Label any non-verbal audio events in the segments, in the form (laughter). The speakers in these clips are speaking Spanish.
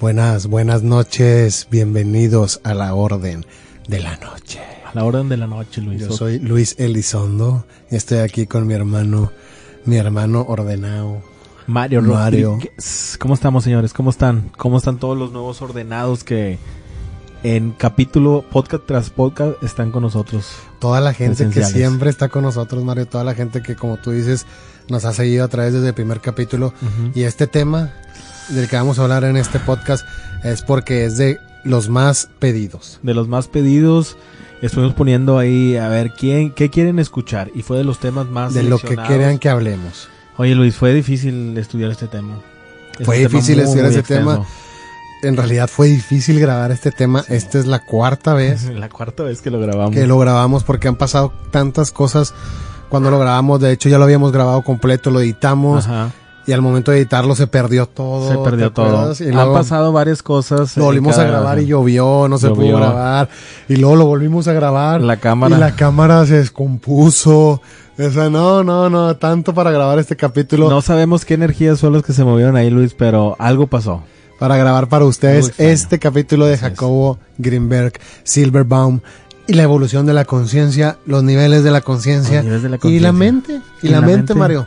Buenas, buenas noches, bienvenidos a la Orden de la Noche. A la Orden de la Noche, Luis. Yo soy Luis Elizondo y estoy aquí con mi hermano, mi hermano ordenado. Mario Mario. Rodríguez. ¿Cómo estamos, señores? ¿Cómo están? ¿Cómo están todos los nuevos ordenados que en capítulo, podcast tras podcast, están con nosotros? Toda la gente que siempre está con nosotros, Mario, toda la gente que, como tú dices, nos ha seguido a través desde el primer capítulo. Y este tema del que vamos a hablar en este podcast es porque es de los más pedidos. De los más pedidos, estuvimos poniendo ahí a ver quién, qué quieren escuchar. Y fue de los temas más De lo que quieran que hablemos. Oye, Luis, fue difícil estudiar este tema. Es Fue tema difícil muy, estudiar muy ese tema. En realidad fue difícil grabar este tema. Esta es la cuarta vez (laughs) La cuarta vez que lo grabamos. que lo grabamos porque han pasado tantas cosas cuando lo grabamos. De hecho, ya lo habíamos grabado completo, lo editamos Ajá. Y al momento de editarlo se perdió todo. Se perdió ¿te todo. Y Han luego pasado varias cosas. lo volvimos a grabar y llovió, no se Llovió. pudo grabar. Y luego lo volvimos a grabar. La cámara. Y la cámara se descompuso. O sea, no, no, no, tanto para grabar este capítulo. No sabemos qué energías son las que se movieron ahí, Luis, pero algo pasó. para grabar para ustedes este capítulo de. Jacobo Greenberg, Silverbaum y la evolución de la conciencia, los niveles de la conciencia la y la mente, y, la, mente, Mario.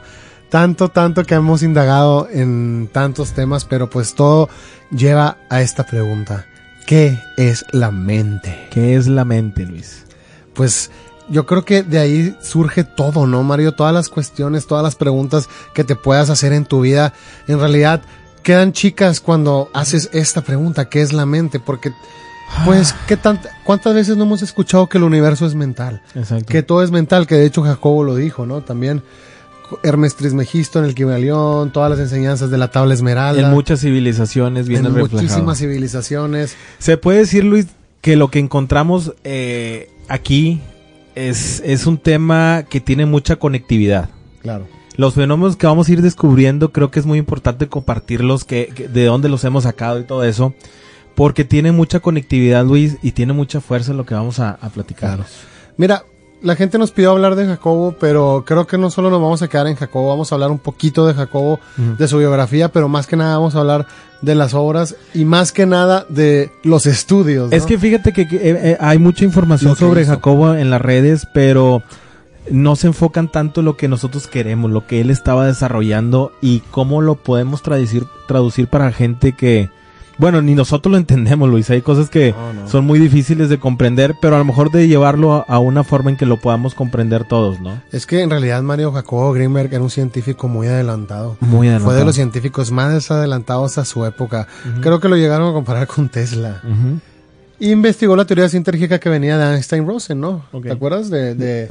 Tanto, tanto que hemos indagado en tantos temas, pero pues todo lleva a esta pregunta. ¿Qué es la mente? ¿Qué es la mente, Luis? Pues yo creo que de ahí surge todo, ¿no, Mario? Todas las cuestiones, todas las preguntas que te puedas hacer en tu vida, en realidad quedan chicas cuando haces esta pregunta, ¿qué es la mente? Porque, pues, ¿qué tan, ¿cuántas veces no hemos escuchado que el universo es mental? Exacto. Que todo es mental, que de hecho Jacobo lo dijo, ¿no? También Hermes Trismegisto en el Kibalión, todas las enseñanzas de la tabla esmeralda. en muchas civilizaciones viene en reflejado. muchísimas civilizaciones. Se puede decir, Luis, que lo que encontramos eh, aquí es, es un tema que tiene mucha conectividad. Claro. Los fenómenos que vamos a ir descubriendo creo que es muy importante compartirlos, que, que- de dónde los hemos sacado y todo eso, porque tiene mucha conectividad, Luis, y tiene mucha fuerza lo que vamos a, a platicar. Claro. Mira, la gente nos pidió hablar de Jacobo, pero creo que no solo nos vamos a quedar en Jacobo, vamos a hablar un poquito de Jacobo, de su biografía, pero más que nada vamos a hablar de las obras y más que nada de los estudios. ¿no? Es que fíjate que, que, eh, eh, hay mucha información sobre hizo. Jacobo en las redes, pero no se enfocan tanto en lo que nosotros queremos, lo que él estaba desarrollando y cómo lo podemos traducir, traducir para gente que, bueno, ni nosotros lo entendemos, Luis. Hay cosas que No, no. son muy difíciles de comprender, pero a lo mejor de llevarlo a, a una forma en que lo podamos comprender todos, ¿no? Es que en realidad Mario Jacobo Greenberg era un científico muy adelantado. Muy Fue de los científicos más adelantados a su época. Creo que lo llegaron a comparar con Tesla. Ujú. Investigó la teoría sintérgica que venía de Einstein-Rosen, ¿no? ¿Te acuerdas de, de,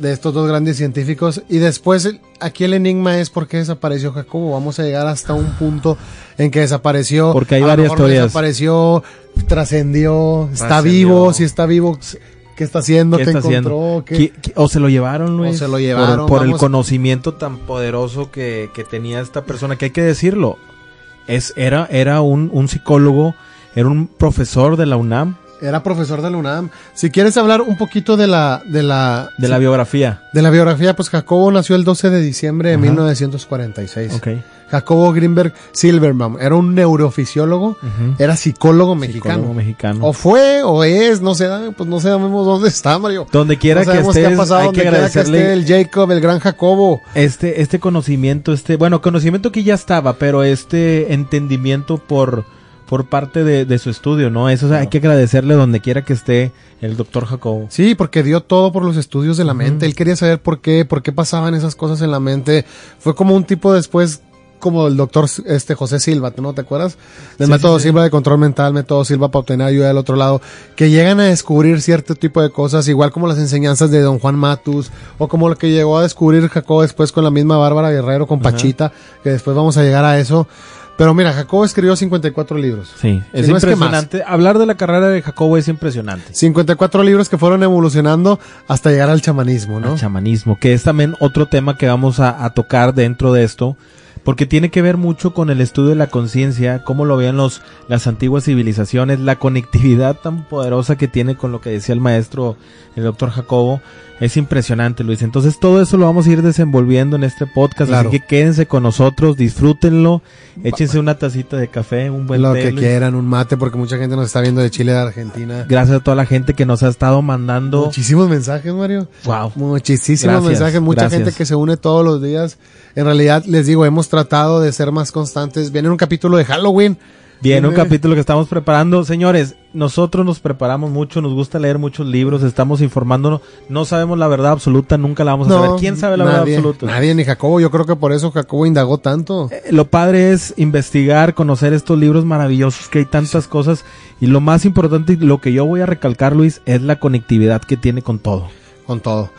de estos dos grandes científicos? Y después, el- aquí el enigma es por qué desapareció Jacobo. Vamos a llegar hasta un punto en que desapareció. Porque hay varias teorías. Desapareció, trascendió, está vivo, si está vivo, ¿qué está haciendo? ¿Qué ¿Qué, está haciendo? encontró? ¿Qué- ¿Qui- qui- O se lo llevaron, Luis. O se lo Por- llevaron, Por, el vamos- conocimiento tan poderoso que, que tenía esta persona, que hay que decirlo. Es, era, era un, un psicólogo, era un profesor de la UNAM, Era profesor de la UNAM. Si quieres hablar un poquito de la, de la, de la biografía. de la biografía, pues Jacobo nació el 12 de diciembre de Ajá. 1946. Ok. Jacobo Greenberg Silverbaum era un neurofisiólogo, era psicólogo mexicano. Psicólogo mexicano. O fue, o es, no sé, pues no sabemos dónde está, Mario. Donde quiera no que qué estés, ha pasado, hay donde que quiera que esté agradecerle el Jacob, el gran Jacobo. este, este conocimiento, este, bueno, conocimiento que ya estaba, pero este entendimiento por, por parte de, de su estudio, ¿no? Eso o sea, hay que agradecerle donde quiera que esté el doctor Jacobo. Sí, porque dio todo por los estudios de la mente. Él quería saber por qué, por qué pasaban esas cosas en la mente. Fue como un tipo después, como el doctor este José Silva, ¿no te acuerdas? Del Sí, método sí, sí. Silva de control mental, método Silva para obtener ayuda del otro lado, que llegan a descubrir cierto tipo de cosas, igual como las enseñanzas de don Juan Matus, o como lo que llegó a descubrir Jacobo después con la misma Bárbara Guerrero, con Ajá. Pachita, que después vamos a llegar a eso. Pero mira, Jacobo escribió 54 libros. Sí, es no es que impresionante. Hablar de la carrera de Jacobo es impresionante. 54 libros que fueron evolucionando hasta llegar al chamanismo, ¿no? El chamanismo, que es también otro tema que vamos a, a tocar dentro de esto, porque tiene que ver mucho con el estudio de la conciencia, cómo lo veían los, las antiguas civilizaciones, la conectividad tan poderosa que tiene con lo que decía el maestro, el doctor Jacobo. Es impresionante, Luis. Entonces todo eso lo vamos a ir desenvolviendo en este podcast. Claro. Así que quédense con nosotros, disfrútenlo, échense una tacita de café, un buen Lo té, que Luis. quieran, un mate, porque mucha gente nos está viendo de Chile, de Argentina. Gracias a toda la gente que nos ha estado mandando. Muchísimos mensajes, Mario. Wow. Muchísimos Gracias, mensajes, mucha gracias. gente que se une todos los días. En realidad, les digo, hemos tratado de ser más constantes. Viene un capítulo de Halloween. Bien, un capítulo que estamos preparando. Señores, nosotros nos preparamos mucho, nos gusta leer muchos libros, estamos informándonos. No sabemos la verdad absoluta, nunca la vamos a saber. ¿Quién sabe la verdad nadie, absoluta? Nadie, ni Jacobo. Yo creo que por eso Jacobo indagó tanto. Eh, Lo padre es investigar, conocer estos libros maravillosos que hay tantas cosas. Y lo más importante lo que yo voy a recalcar, Luis, es la conectividad que tiene con todo. con todo.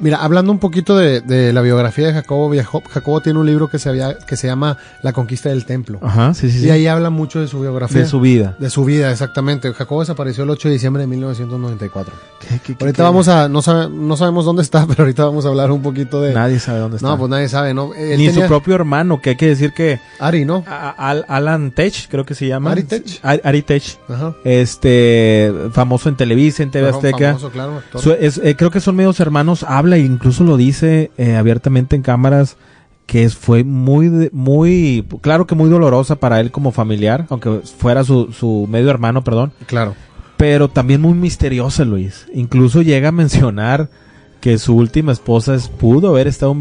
Mira, hablando un poquito de, de la biografía de Jacobo, Jacob- Jacobo tiene un libro que se, había, que se llama La conquista del templo. Ajá, sí, sí, sí. Y ahí habla mucho de su biografía. de su vida. De su vida, exactamente. Jacobo desapareció el 8 de diciembre de 1994. ¿Qué- qué- qué- Ahorita qué? vamos a, no, sabe- no sabemos dónde está, (laughs) pero ahorita vamos a hablar un poquito de... Nadie sabe dónde está. no, pues nadie sabe, ¿no? Él Ni tenía- su propio hermano, que hay que decir que Ari, ¿no? a- a- Al- Alan Tech, creo que se llama. Ari Tech. Ari, Ari Tech. Ajá. Este, famoso en Televisa, en TV Azteca. famoso, claro. Su- es- eh, creo que son medios hermanos, habla e incluso lo dice eh, abiertamente en cámaras que fue muy, muy, claro que muy dolorosa para él como familiar, aunque fuera su, su medio hermano, perdón, Claro. Pero también muy misteriosa, Luis. Incluso llega a mencionar que su última esposa es- pudo haber estado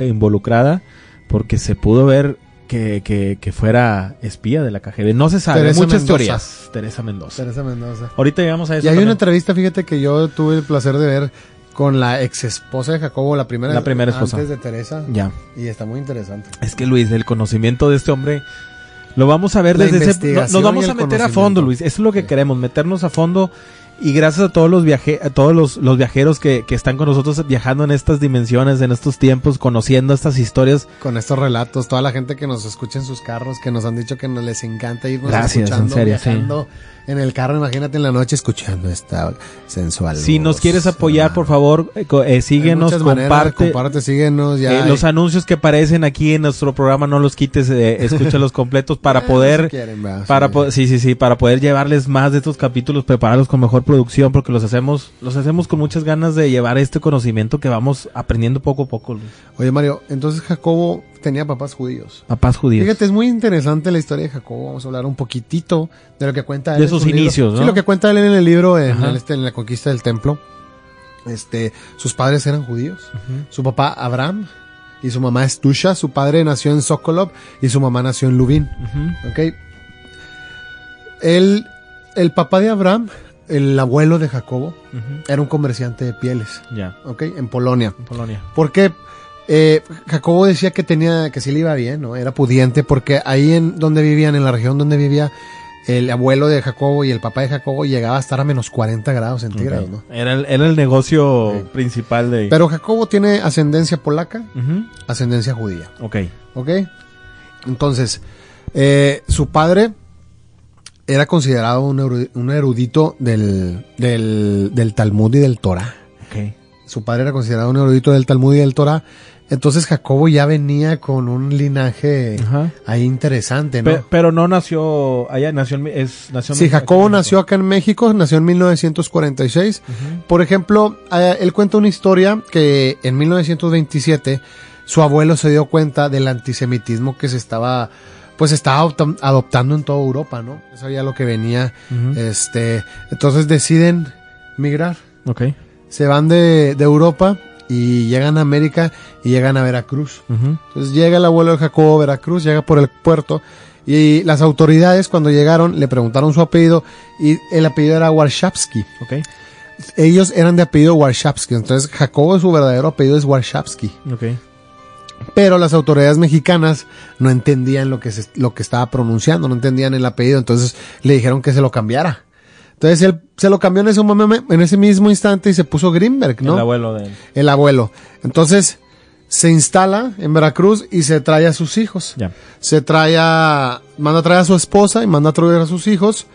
involucrada porque se pudo ver que, que, que fuera espía de la KGB. No se sabe, Teresa muchas Mendoza. teorías. Teresa Mendoza. Teresa Mendoza. Ahorita llegamos a eso. Y hay una entrevista, fíjate, que yo tuve el placer de ver con la ex esposa de Jacobo, la primera, La primera esposa. antes de Teresa. Ya. Y está muy interesante. Es que Luis, el conocimiento de este hombre lo vamos a ver La desde ese... Nos vamos a meter a fondo, Luis. Eso es lo que Sí. queremos, meternos a fondo. Y gracias a todos los viaje a todos los, los viajeros que, que están con nosotros viajando en estas dimensiones, en estos tiempos, conociendo estas historias. Con estos relatos, toda la gente que nos escucha en sus carros, que nos han dicho que nos les encanta irnos Gracias, escuchando, en serio, sí. viajando en el carro, imagínate en la noche escuchando esta sensual. Si nos voz. quieres apoyar, por favor, eh, eh, síguenos, muchas maneras, comparte. comparte, síguenos, ya. Eh, hay- los anuncios que aparecen aquí en nuestro programa no los quites, eh, (laughs) escúchalos completos para Eh, poder si quieren, va, para sí. po- sí sí sí para poder llevarles más de estos capítulos prepararlos con mejor producción porque los hacemos los hacemos con muchas ganas de llevar este conocimiento que vamos aprendiendo poco a poco Luis. Oye, Mario, entonces Jacobo tenía papás judíos. papás judíos Fíjate, es muy interesante la historia de Jacobo. Vamos a hablar un poquitito de lo que cuenta él. De sus libro. inicios, ¿no? Sí, lo que cuenta él en el libro, en, Ajá. el- este, en la conquista del templo. Este, sus padres eran judíos. Su papá Abraham y su mamá Estusha. Su padre nació en Sokolov y su mamá nació en Lubin. ¿Ok? El, el papá de Abraham, el abuelo de Jacobo, era un comerciante de pieles. ya ¿Ok? En Polonia. en Polonia Porque eh, Jacobo decía que tenía, que sí le iba bien, ¿no? Era pudiente, porque ahí en donde vivían, en la región donde vivía, el abuelo de Jacobo y el papá de Jacobo llegaba a estar a menos 40 grados centígrados. ¿no? era el, era el negocio principal de Pero Jacobo tiene ascendencia polaca, ascendencia judía, Ok. ¿ok? Entonces, eh, su padre era considerado un, erudi- un erudito del, del, del Talmud y del Torah. Ok. Su padre era considerado un erudito del Talmud y del Torah. Entonces Jacobo ya venía con un linaje Ajá. ahí interesante, ¿no? Pe- pero no nació allá nació en, es nació en- Sí, en Jacobo nació acá en México, nació en 1946. Ujú. Por ejemplo, eh, él cuenta una historia que en 1927 su abuelo se dio cuenta del antisemitismo que se estaba, pues estaba adopta- adoptando en toda Europa, ¿no? Eso ya lo que venía, este, entonces deciden migrar. Ok. Se van de, de Europa y llegan a América y llegan a Veracruz. Entonces llega el abuelo de Jacobo Veracruz, llega por el puerto y las autoridades cuando llegaron le preguntaron su apellido y el apellido era Warshawski. Ok. Ellos eran de apellido Warshawski, entonces Jacobo su verdadero apellido es Warshawski. Ok. Pero las autoridades mexicanas no entendían lo que, se- lo que estaba pronunciando, no entendían el apellido, entonces le dijeron que se lo cambiara. Entonces él se lo cambió en ese, momento, en ese mismo instante y se puso Greenberg, ¿no? El abuelo de él. el abuelo. Entonces se instala en Veracruz y se trae a sus hijos. Ya. Se trae a, manda a traer a su esposa y manda a traer a sus hijos,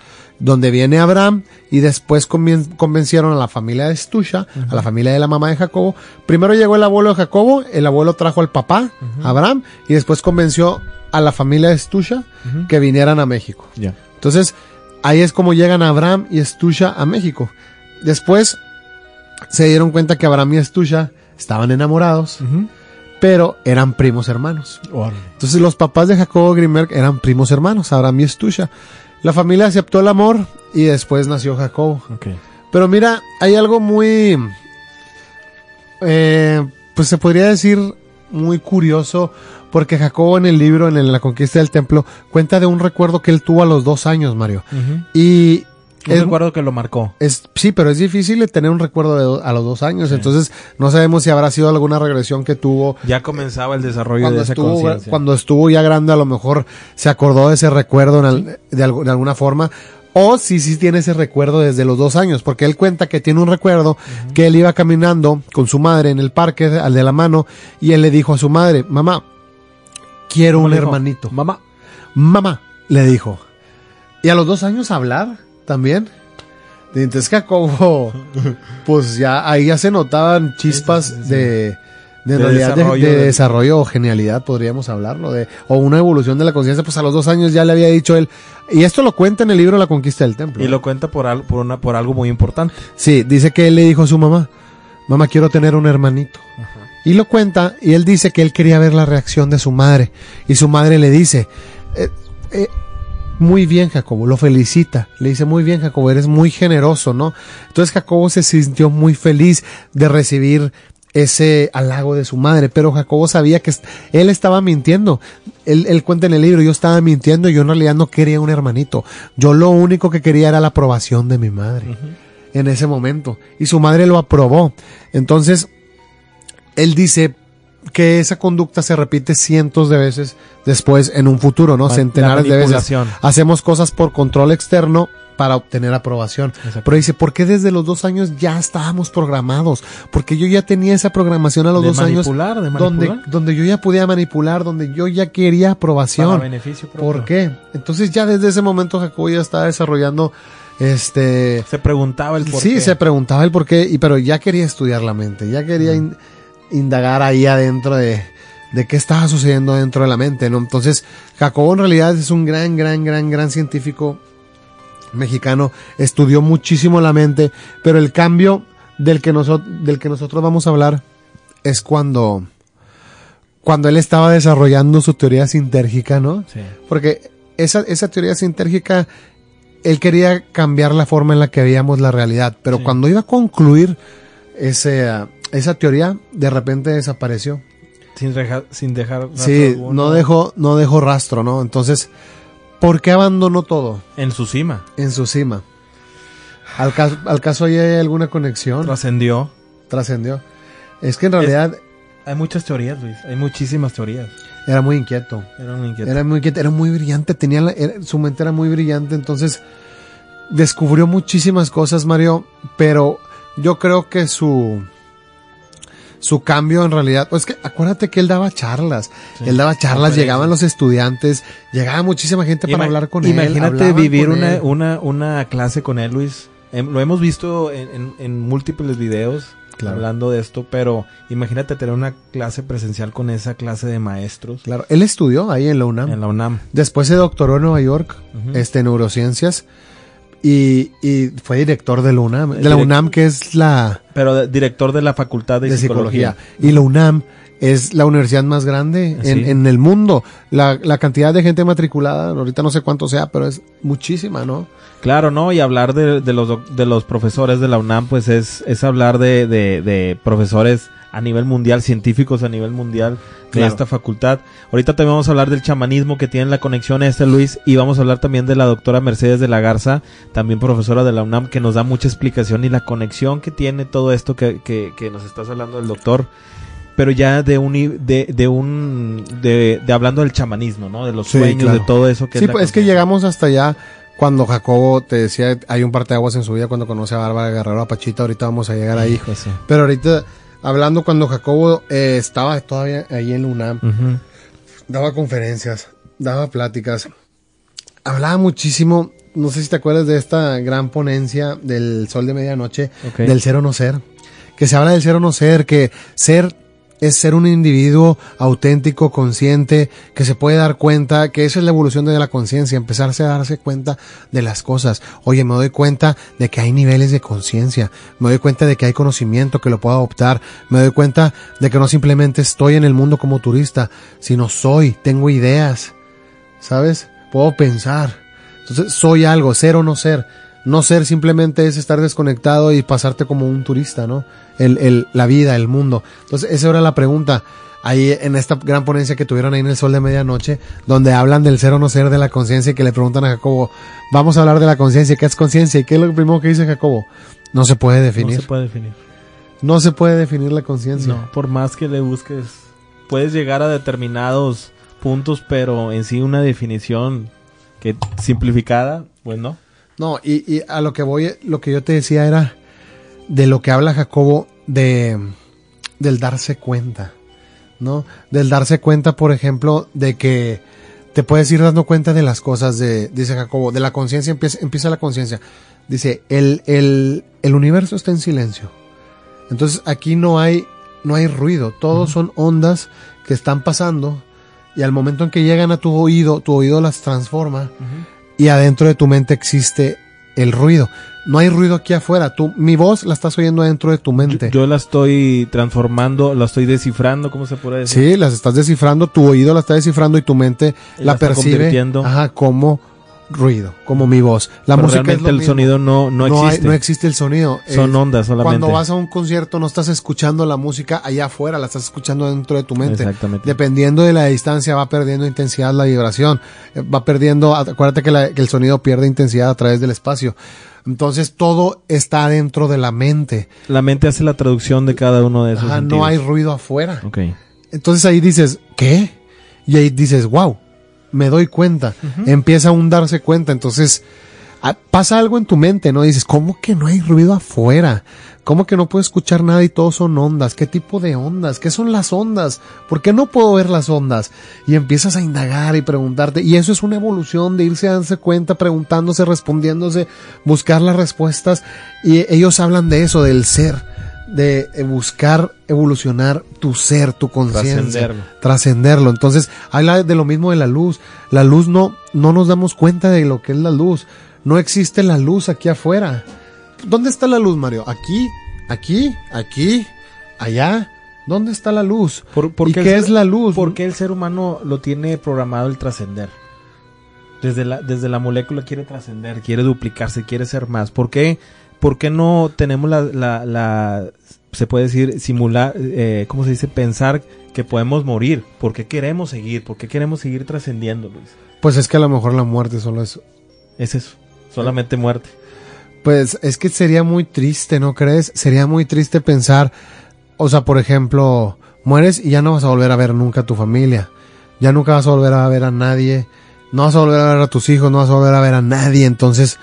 donde viene Abraham y después convencieron a la familia de Estusha, a la familia de la mamá de Jacobo. Primero llegó el abuelo de Jacobo, el abuelo trajo al papá, Abraham, y después convenció a la familia de Estusha Ujú. que vinieran a México. Ya. Entonces, ahí es como llegan Abraham y Estusha a México. Después, se dieron cuenta que Abraham y Estusha estaban enamorados, pero eran primos hermanos. Entonces los papás de Jacobo Grimberg eran primos hermanos, Abraham y Estusha. La familia aceptó el amor y después nació Jacobo. Pero mira, hay algo muy, eh, pues se podría decir muy curioso, porque Jacobo en el libro, en la conquista del templo, cuenta de un recuerdo que él tuvo a los dos años, Mario. Y un recuerdo que lo marcó. Es, sí, pero es difícil tener un recuerdo a los dos años. Entonces, no sabemos si habrá sido alguna regresión que tuvo. Ya comenzaba el desarrollo de esa estuvo, Cuando estuvo ya grande, a lo mejor se acordó de ese recuerdo de, alguna forma. O si sí tiene ese recuerdo desde los dos años, porque él cuenta que tiene un recuerdo que él iba caminando con su madre en el parque, al de la mano, y él le dijo a su madre, mamá, quiero un hermanito. Mamá. Mamá, le dijo. Y a los dos años hablar también. Entonces Jacobo, (laughs) pues ya ahí ya se notaban chispas de, de, desarrollo, o genialidad, podríamos hablarlo, de, o una evolución de la conciencia, pues a los dos años ya le había dicho él, y esto lo cuenta en el libro La conquista del templo. Y lo cuenta por, por, una, por algo muy importante. Sí, dice que él le dijo a su mamá, mamá quiero tener un hermanito. Y lo cuenta, y él dice que él quería ver la reacción de su madre, y su madre le dice, eh, eh, muy bien, Jacobo, lo felicita. Le dice, muy bien, Jacobo, eres muy generoso, ¿no? Entonces Jacobo se sintió muy feliz de recibir ese halago de su madre, pero Jacobo sabía que él estaba mintiendo. Él, cuenta en el libro, yo estaba mintiendo y yo en realidad no quería un hermanito. Yo lo único que quería era la aprobación de mi madre en ese momento. Y su madre lo aprobó. Entonces, él dice, que esa conducta se repite cientos de veces después en un futuro, ¿no? Centenares de veces. Hacemos cosas por control externo para obtener aprobación. Pero dice, ¿por qué desde los dos años ya estábamos programados? Porque yo ya tenía esa programación a los dos años. De donde, donde yo ya podía manipular, donde yo ya quería aprobación. beneficio ¿Por qué? Entonces ya desde ese momento Jacobo ya estaba desarrollando este se preguntaba el por qué. Sí, se preguntaba el por qué, y pero ya quería estudiar la mente, ya quería indagar ahí adentro de, de qué estaba sucediendo dentro de la mente, ¿no? Entonces, Jacobo en realidad es un gran, gran, gran, gran científico mexicano, estudió muchísimo la mente, pero el cambio del que, del que nosotros vamos a hablar es cuando, cuando él estaba desarrollando su teoría sintérgica, ¿no? Sí. Porque esa, esa teoría sintérgica, él quería cambiar la forma en la que veíamos la realidad, pero cuando iba a concluir ese, esa teoría de repente desapareció. Sin, sin dejar rastro Sí, no dejó, no dejó rastro, ¿no? Entonces, ¿por qué abandonó todo? En su cima. En su cima. ¿Al caso, al caso hay alguna conexión? Trascendió. Trascendió. Es que en realidad... hay muchas teorías, Luis. Hay muchísimas teorías. Era muy inquieto. Era muy inquieto. Era muy inquieto, era muy brillante. Tenía su mente era muy brillante. Entonces, descubrió muchísimas cosas, Mario. Pero yo creo que su su cambio en realidad, pues que acuérdate que él daba charlas, él daba charlas, llegaban los estudiantes, llegaba muchísima gente para hablar con él. Imagínate vivir una, una, una clase con él, Luis. Em, lo hemos visto en, en, múltiples videos hablando de esto, pero imagínate tener una clase presencial con esa clase de maestros. Claro, él estudió ahí en la UNAM. En la UNAM. Después se doctoró en Nueva York, este, en neurociencias. Y, y fue director de la UNAM, de la UNAM que es la... Pero director de la Facultad de, Psicología. Y la UNAM es la universidad más grande en, en, el mundo. La, la, cantidad de gente matriculada, ahorita no sé cuánto sea, pero es muchísima, ¿no? Claro, ¿no? Y hablar de, de los, de los profesores de la UNAM, pues es, es hablar de, de, de profesores a nivel mundial, científicos a nivel mundial de esta facultad. Ahorita también vamos a hablar del chamanismo que tiene la conexión a este Luis y vamos a hablar también de la doctora Mercedes de la Garza, también profesora de la UNAM, que nos da mucha explicación y la conexión que tiene todo esto que, que, que nos estás hablando del doctor pero ya de un de, de un de, de, hablando del chamanismo, ¿no? De los sueños, de todo eso que Sí, es pues es que llegamos hasta allá cuando Jacobo te decía hay un parte de aguas en su vida cuando conoce a Bárbara Guerrero a Pachita, ahorita vamos a llegar ahí. Pero ahorita hablando cuando Jacobo eh, estaba todavía ahí en UNAM. Daba conferencias, daba pláticas. Hablaba muchísimo, no sé si te acuerdas de esta gran ponencia del sol de medianoche, del ser o no ser. Que se habla del ser o no ser, que ser es ser un individuo auténtico, consciente, que se puede dar cuenta, que esa es la evolución de la conciencia, empezarse a darse cuenta de las cosas. Oye, me doy cuenta de que hay niveles de conciencia, me doy cuenta de que hay conocimiento que lo puedo adoptar, me doy cuenta de que no simplemente estoy en el mundo como turista, sino soy, tengo ideas, ¿sabes? Puedo pensar. Entonces, soy algo, ser o no ser. No ser simplemente es estar desconectado y pasarte como un turista, ¿no? El, el, la vida, el mundo. Entonces, esa era la pregunta. Ahí en esta gran ponencia que tuvieron ahí en el sol de medianoche, donde hablan del ser o no ser de la conciencia y que le preguntan a Jacobo, vamos a hablar de la conciencia, ¿qué es conciencia? ¿Y qué es lo primero que dice Jacobo? No se puede definir. No se puede definir. No se puede definir la conciencia. No, por más que le busques, puedes llegar a determinados puntos, pero en sí una definición que simplificada, pues no. No, y, y, a lo que voy, lo que yo te decía era de lo que habla Jacobo de del darse cuenta, ¿no? Del darse cuenta, por ejemplo, de que te puedes ir dando cuenta de las cosas de, dice Jacobo, de la conciencia empieza, empieza la conciencia. Dice, el, el, el universo está en silencio. Entonces aquí no hay, no hay ruido, todos son ondas que están pasando y al momento en que llegan a tu oído, tu oído las transforma y adentro de tu mente existe el ruido. No hay ruido aquí afuera. Tú, mi voz la estás oyendo adentro de tu mente. Yo, la estoy transformando, la estoy descifrando, ¿cómo se puede decir? Sí, las estás descifrando, tu oído la está descifrando y tu mente la, percibe ajá, como ruido, como mi voz. La música realmente el sonido no, no, existe. no existe el sonido. Son ondas solamente. Cuando vas a un concierto no estás escuchando la música allá afuera, la estás escuchando dentro de tu mente. Exactamente. Dependiendo de la distancia va perdiendo intensidad la vibración. Eh, va perdiendo, acuérdate que, que el sonido pierde intensidad a través del espacio. Entonces todo está dentro de la mente. La mente hace la traducción de cada uno de esos. Ajá, no hay ruido afuera. Okay. Entonces ahí dices, ¿qué? Y ahí dices, wow, me doy cuenta, empieza a un darse cuenta, entonces pasa algo en tu mente, ¿no? Dices, ¿cómo que no hay ruido afuera? ¿Cómo que no puedo escuchar nada y todos son ondas? ¿Qué tipo de ondas? ¿Qué son las ondas? ¿Por qué no puedo ver las ondas? Y empiezas a indagar y preguntarte. Y eso es una evolución de irse a darse cuenta, preguntándose, respondiéndose, buscar las respuestas. Y ellos hablan de eso, del ser de eh, buscar evolucionar tu ser, tu conciencia, trascenderlo. Entonces, habla de lo mismo de la luz. La luz no, no nos damos cuenta de lo que es la luz. No existe la luz aquí afuera. ¿Dónde está la luz, Mario? Aquí, aquí, aquí, allá. ¿Dónde está la luz? ¿Por, ¿Y qué es la luz? Porque el ser humano lo tiene programado el trascender. Desde la, desde la molécula quiere trascender, quiere duplicarse, quiere ser más. ¿Por qué? ¿Por qué no tenemos la, la se puede decir, simular, eh, ¿cómo se dice? Pensar que podemos morir. ¿Por qué queremos seguir? ¿Por qué queremos seguir trascendiendo, Luis? Pues es que a lo mejor la muerte solo es... Es eso, solamente muerte. Pues es que sería muy triste, ¿no crees? Sería muy triste pensar, o sea, por ejemplo, mueres y ya no vas a volver a ver nunca a tu familia. Ya nunca vas a volver a ver a nadie. No vas a volver a ver a tus hijos, no vas a volver a ver a nadie. Entonces,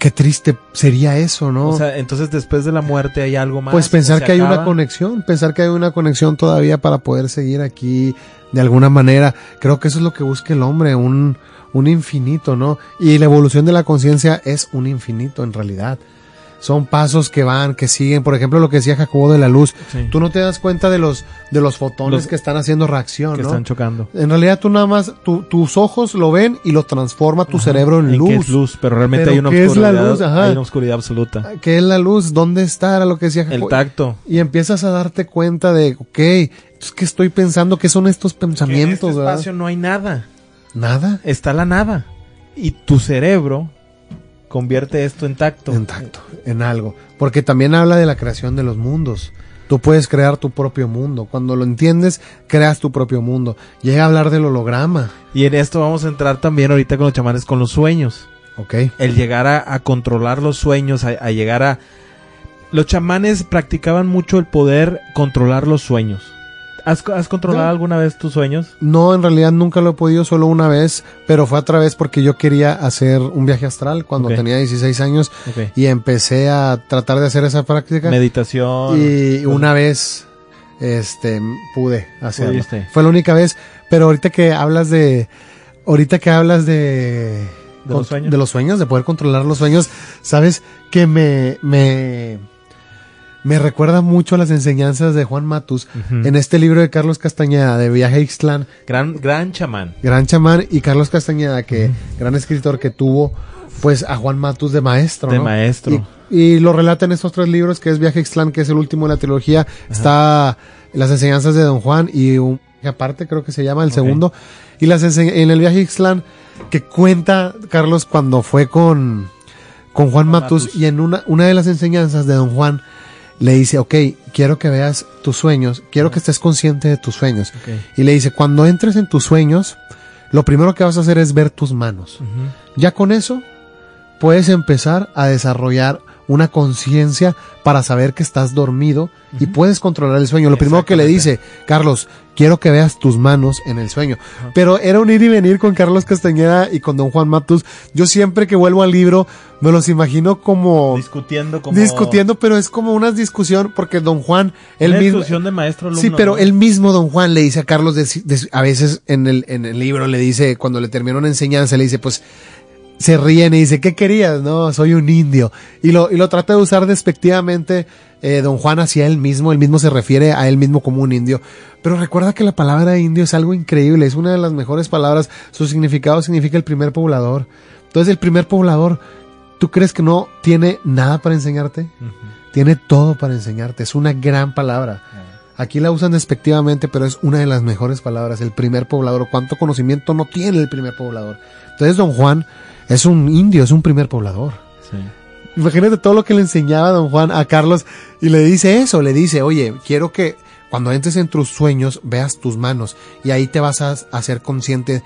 Qué triste sería eso, ¿no? O sea, entonces después de la muerte hay algo más. Pues pensar que hay una conexión, pensar que hay una conexión todavía para poder seguir aquí de alguna manera. Creo que eso es lo que busca el hombre, un, un infinito, ¿no? Y la evolución de la conciencia es un infinito en realidad son pasos que van, que siguen. Por ejemplo, lo que decía Jacobo de la luz. Tú no te das cuenta de los, de los fotones que están haciendo reacción, que están chocando. En realidad tú nada más, tus ojos lo ven y lo transforma tu cerebro en, luz. es luz, pero realmente hay una oscuridad. Hay una oscuridad absoluta. ¿Qué es la luz? ¿Dónde está? Era lo que decía Jacobo. El tacto. Y empiezas a darte cuenta de, ok, es que estoy pensando, ¿qué son estos pensamientos? en este espacio no hay nada. ¿Nada? Está la nada. Y tu cerebro convierte esto en tacto. En tacto, en algo. Porque también habla de la creación de los mundos. Tú puedes crear tu propio mundo. Cuando lo entiendes, creas tu propio mundo. Llega a hablar del holograma. Y en esto vamos a entrar también ahorita con los chamanes con los sueños. Ok. El llegar a, controlar los sueños, a llegar a... Los chamanes practicaban mucho el poder controlar los sueños. ¿Has, controlado alguna vez tus sueños? No, en realidad nunca lo he podido, solo una vez, pero fue otra vez porque yo quería hacer un viaje astral cuando tenía 16 años y empecé a tratar de hacer esa práctica. Meditación. Y una vez este pude hacerlo. Fue la única vez, pero ahorita que hablas de ahorita que hablas de de los sueños, de los sueños, de poder controlar los sueños, sabes que me me me recuerda mucho a las enseñanzas de Juan Matus en este libro de Carlos Castañeda de Viaje a Ixtlán, Gran, gran chamán. gran chamán y Carlos Castañeda que gran escritor que tuvo pues a Juan Matus de maestro, De ¿no? maestro. Y, y lo relata en estos tres libros que es Viaje a Ixtlán, que es el último de la trilogía, está las enseñanzas de Don Juan y un aparte creo que se llama el segundo y las en el Viaje a Ixtlán que cuenta Carlos cuando fue con con Juan Matus, Matus. y en una, una de las enseñanzas de Don Juan le dice, ok, quiero que veas tus sueños, quiero que estés consciente de tus sueños. Y le dice, cuando entres en tus sueños, lo primero que vas a hacer es ver tus manos. Ya con eso, puedes empezar a desarrollar una conciencia para saber que estás dormido y puedes controlar el sueño. Lo primero que le dice, Carlos, quiero que veas tus manos en el sueño. Pero era un ir y venir con Carlos Castañeda y con Don Juan Matus. Yo siempre que vuelvo al libro, me los imagino como Discutiendo como... discutiendo, pero es como una discusión porque Don Juan, él Una mismo, discusión de maestro alumno. Sí, pero ¿no? el mismo Don Juan le dice a Carlos, de- de- a veces en el, en el libro le dice, cuando le terminó una enseñanza, le dice, pues, se ríen y dice, ¿qué querías? No, soy un indio. Y lo, y lo trata de usar despectivamente eh, Don Juan hacia él mismo, él mismo se refiere a él mismo como un indio. Pero recuerda que la palabra indio es algo increíble, es una de las mejores palabras, su significado significa el primer poblador. Entonces el primer poblador, ¿tú crees que no tiene nada para enseñarte? Tiene todo para enseñarte, es una gran palabra. Aquí la usan despectivamente, pero es una de las mejores palabras, el primer poblador. ¿Cuánto conocimiento no tiene el primer poblador? Entonces, don Juan es un indio, es un primer poblador. Sí. Imagínate todo lo que le enseñaba don Juan a Carlos y le dice eso, le dice, oye, quiero que cuando entres en tus sueños veas tus manos y ahí te vas a hacer consciente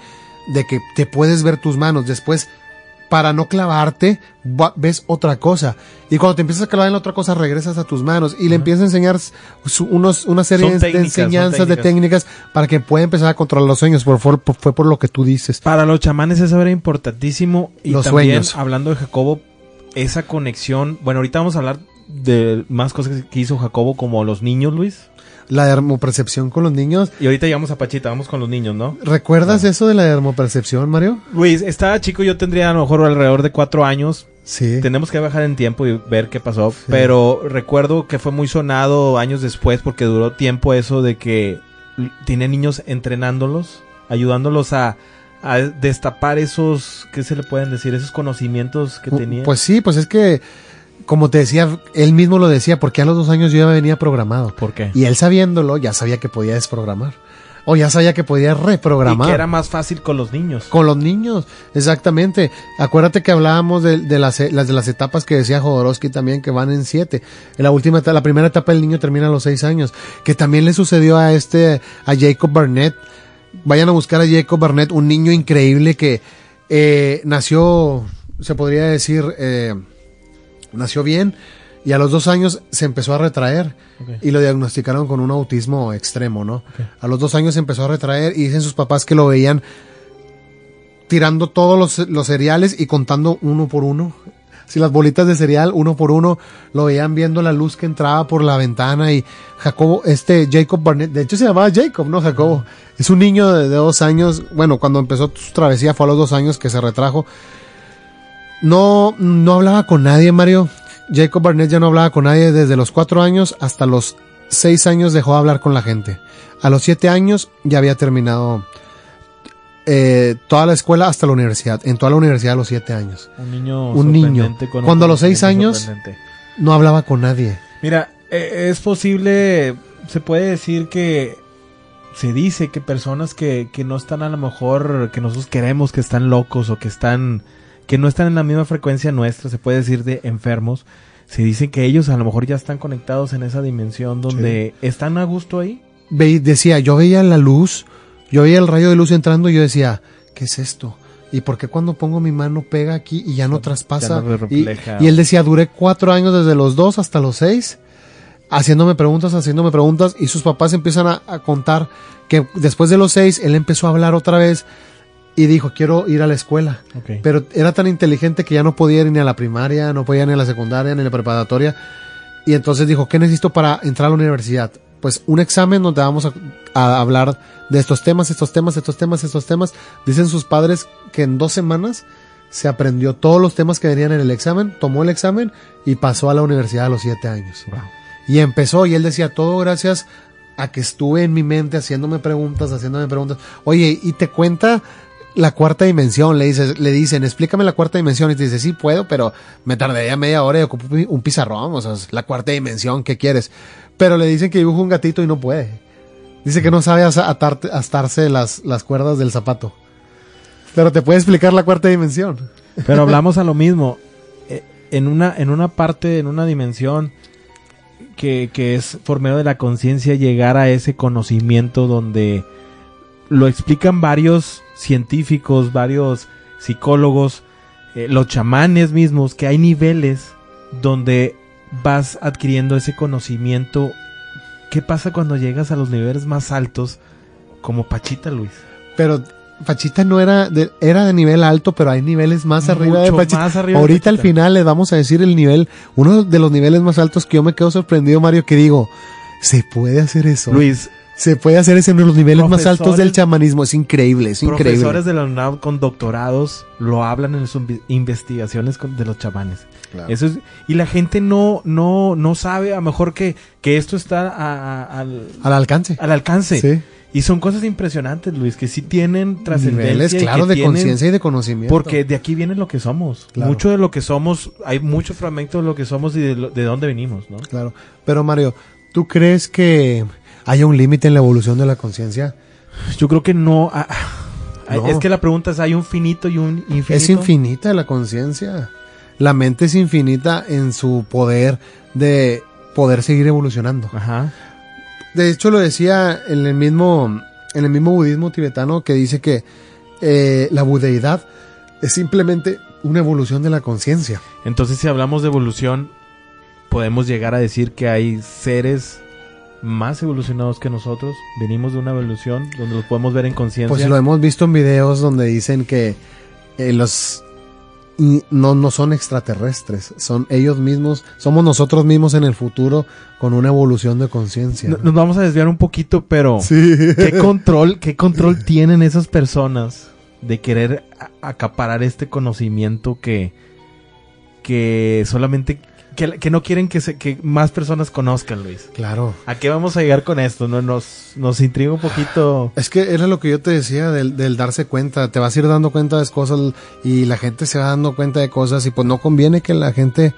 de que te puedes ver tus manos. Después, para no clavarte, va- ves otra cosa. Y cuando te empiezas a clavar en la otra cosa, regresas a tus manos y le empieza a enseñar su- unos, una serie de técnicas, enseñanzas, de técnicas. para que pueda empezar a controlar los sueños. Por, fue, fue por lo que tú dices. Para los chamanes eso era importantísimo. Y Los también, sueños. hablando de Jacobo, esa conexión... Bueno, ahorita vamos a hablar de más cosas que hizo Jacobo como los niños, Luis. La dermopercepción con los niños. Y ahorita llegamos a Pachita, vamos con los niños, ¿no? ¿Recuerdas eso de la dermopercepción, Mario? Luis, estaba chico, yo tendría a lo mejor alrededor de cuatro años. Sí. Tenemos que bajar en tiempo y ver qué pasó. Pero recuerdo que fue muy sonado años después porque duró tiempo eso de que tiene niños entrenándolos, ayudándolos a, a destapar esos, ¿qué se le pueden decir? Esos conocimientos que Uh, tenía. Pues sí, pues es que, como te decía, él mismo lo decía, porque a los dos años yo ya venía programado. ¿Por qué? Y él sabiéndolo, ya sabía que podía desprogramar. O ya sabía que podía Y reprogramar. que era más fácil con los niños. Con los niños, exactamente. Acuérdate que hablábamos de, de las, las de las etapas que decía Jodorowsky también, que van en siete. En la última la primera etapa del niño termina a los seis años. Que también le sucedió a este, a Jacob Barnett. Vayan a buscar a Jacob Barnett, un niño increíble que eh, nació, se podría decir, eh, nació bien y a los dos años se empezó a retraer y lo diagnosticaron con un autismo extremo, ¿no? A los dos años se empezó a retraer y dicen sus papás que lo veían tirando todos los, los cereales y contando uno por uno. Si las bolitas de cereal, uno por uno, lo veían viendo la luz que entraba por la ventana y Jacobo, este Jacob Barnett, de hecho se llamaba Jacob, ¿no? Jacobo. Es un niño de, de dos años, bueno, cuando empezó su travesía fue a los dos años que se retrajo. No, no hablaba con nadie, Mario. Jacob Barnett ya no hablaba con nadie desde los cuatro años hasta los seis años dejó de hablar con la gente. A los siete años ya había terminado eh, toda la escuela hasta la universidad. En toda la universidad a los siete años. Un niño. Un niño. con Cuando a los seis años-. No hablaba con nadie. Mira, eh, es posible, se puede decir que se dice que personas que, que no están a lo mejor, que nosotros queremos que están locos o que están, que no están en la misma frecuencia nuestra, se puede decir de enfermos, se dice que ellos a lo mejor ya están conectados en esa dimensión donde están a gusto ahí. Ve- decía, yo veía la luz, yo veía el rayo de luz entrando y yo decía, ¿qué es esto? ¿Y por qué cuando pongo mi mano pega aquí y ya no traspasa? Ya no y, él decía, duré cuatro años desde los dos hasta los seis, haciéndome preguntas, haciéndome preguntas, y sus papás empiezan a, a contar que después de los seis, él empezó a hablar otra vez y dijo, quiero ir a la escuela. Ok. Pero era tan inteligente que ya no podía ir ni a la primaria, no podía ir ni a la secundaria, ni a la preparatoria. Y entonces dijo, ¿qué necesito para entrar a la universidad? Pues un examen donde vamos a, a hablar de estos temas, estos temas, estos temas, estos temas. Dicen sus padres que en dos semanas se aprendió todos los temas que venían en el examen, tomó el examen y pasó a la universidad a los siete años. Y empezó y él decía, todo gracias a que estuve en mi mente haciéndome preguntas, haciéndome preguntas. Oye, y te cuenta la cuarta dimensión, le dices, le dicen, explícame la cuarta dimensión y te dice, sí puedo, pero me tardaría media hora y ocupo un pizarrón, o sea, la cuarta dimensión, ¿qué quieres? Pero le dicen que dibuja un gatito y no puede. Dice que no sabe atarte, atarse las, las cuerdas del zapato. Pero te puede explicar la cuarta dimensión. Pero (laughs) hablamos a lo mismo. Eh, en una, en una parte, en una dimensión que, que es por medio de la conciencia llegar a ese conocimiento donde lo explican varios científicos, varios psicólogos, eh, los chamanes mismos, que hay niveles donde vas adquiriendo ese conocimiento. ¿Qué pasa cuando llegas a los niveles más altos como Pachita, Luis? Pero Pachita no era de, era de nivel alto, pero hay niveles más arriba de Pachita. Ahorita al final les vamos a decir el nivel, uno de los niveles más altos que yo me quedo sorprendido, Mario, que digo, ¿se puede hacer eso? Luis, se puede hacer ese en los niveles más altos del chamanismo. Es increíble, es increíble. Profesores de la UNAM con doctorados lo hablan en sus investigaciones de los chamanes. Eso y la gente no, no, no sabe a lo mejor que, que esto está al, al alcance. Al alcance. Y son cosas impresionantes, Luis, que sí tienen trascendencia. Niveles, claro, de conciencia y de conocimiento. Porque de aquí viene lo que somos. Mucho de lo que somos, hay muchos fragmentos de lo que somos y de, de dónde venimos, ¿no? Claro. Pero Mario, ¿tú crees que ¿Hay un límite en la evolución de la conciencia? Yo creo que no, ah, Es que la pregunta es, ¿hay un finito y un infinito? Es infinita la conciencia. La mente es infinita en su poder de poder seguir evolucionando. Ajá. De hecho, lo decía en el mismo, en el mismo budismo tibetano que dice que eh, la budeidad es simplemente una evolución de la conciencia. Entonces, si hablamos de evolución, podemos llegar a decir que hay seres más evolucionados que nosotros. Venimos de una evolución donde los podemos ver en conciencia. Pues lo hemos visto en videos donde dicen que eh, los no, no son extraterrestres, son ellos mismos, somos nosotros mismos en el futuro con una evolución de conciencia. Nos vamos a desviar un poquito, pero (laughs) ¿qué control, qué control tienen esas personas de querer acaparar este conocimiento que, que solamente que, no quieren que, se, que más personas conozcan, Luis. Claro. ¿A qué vamos a llegar con esto? ¿No? Nos, nos intriga un poquito. Es que era lo que yo te decía del, del darse cuenta. Te vas a ir dando cuenta de cosas y la gente se va dando cuenta de cosas y pues no conviene que la gente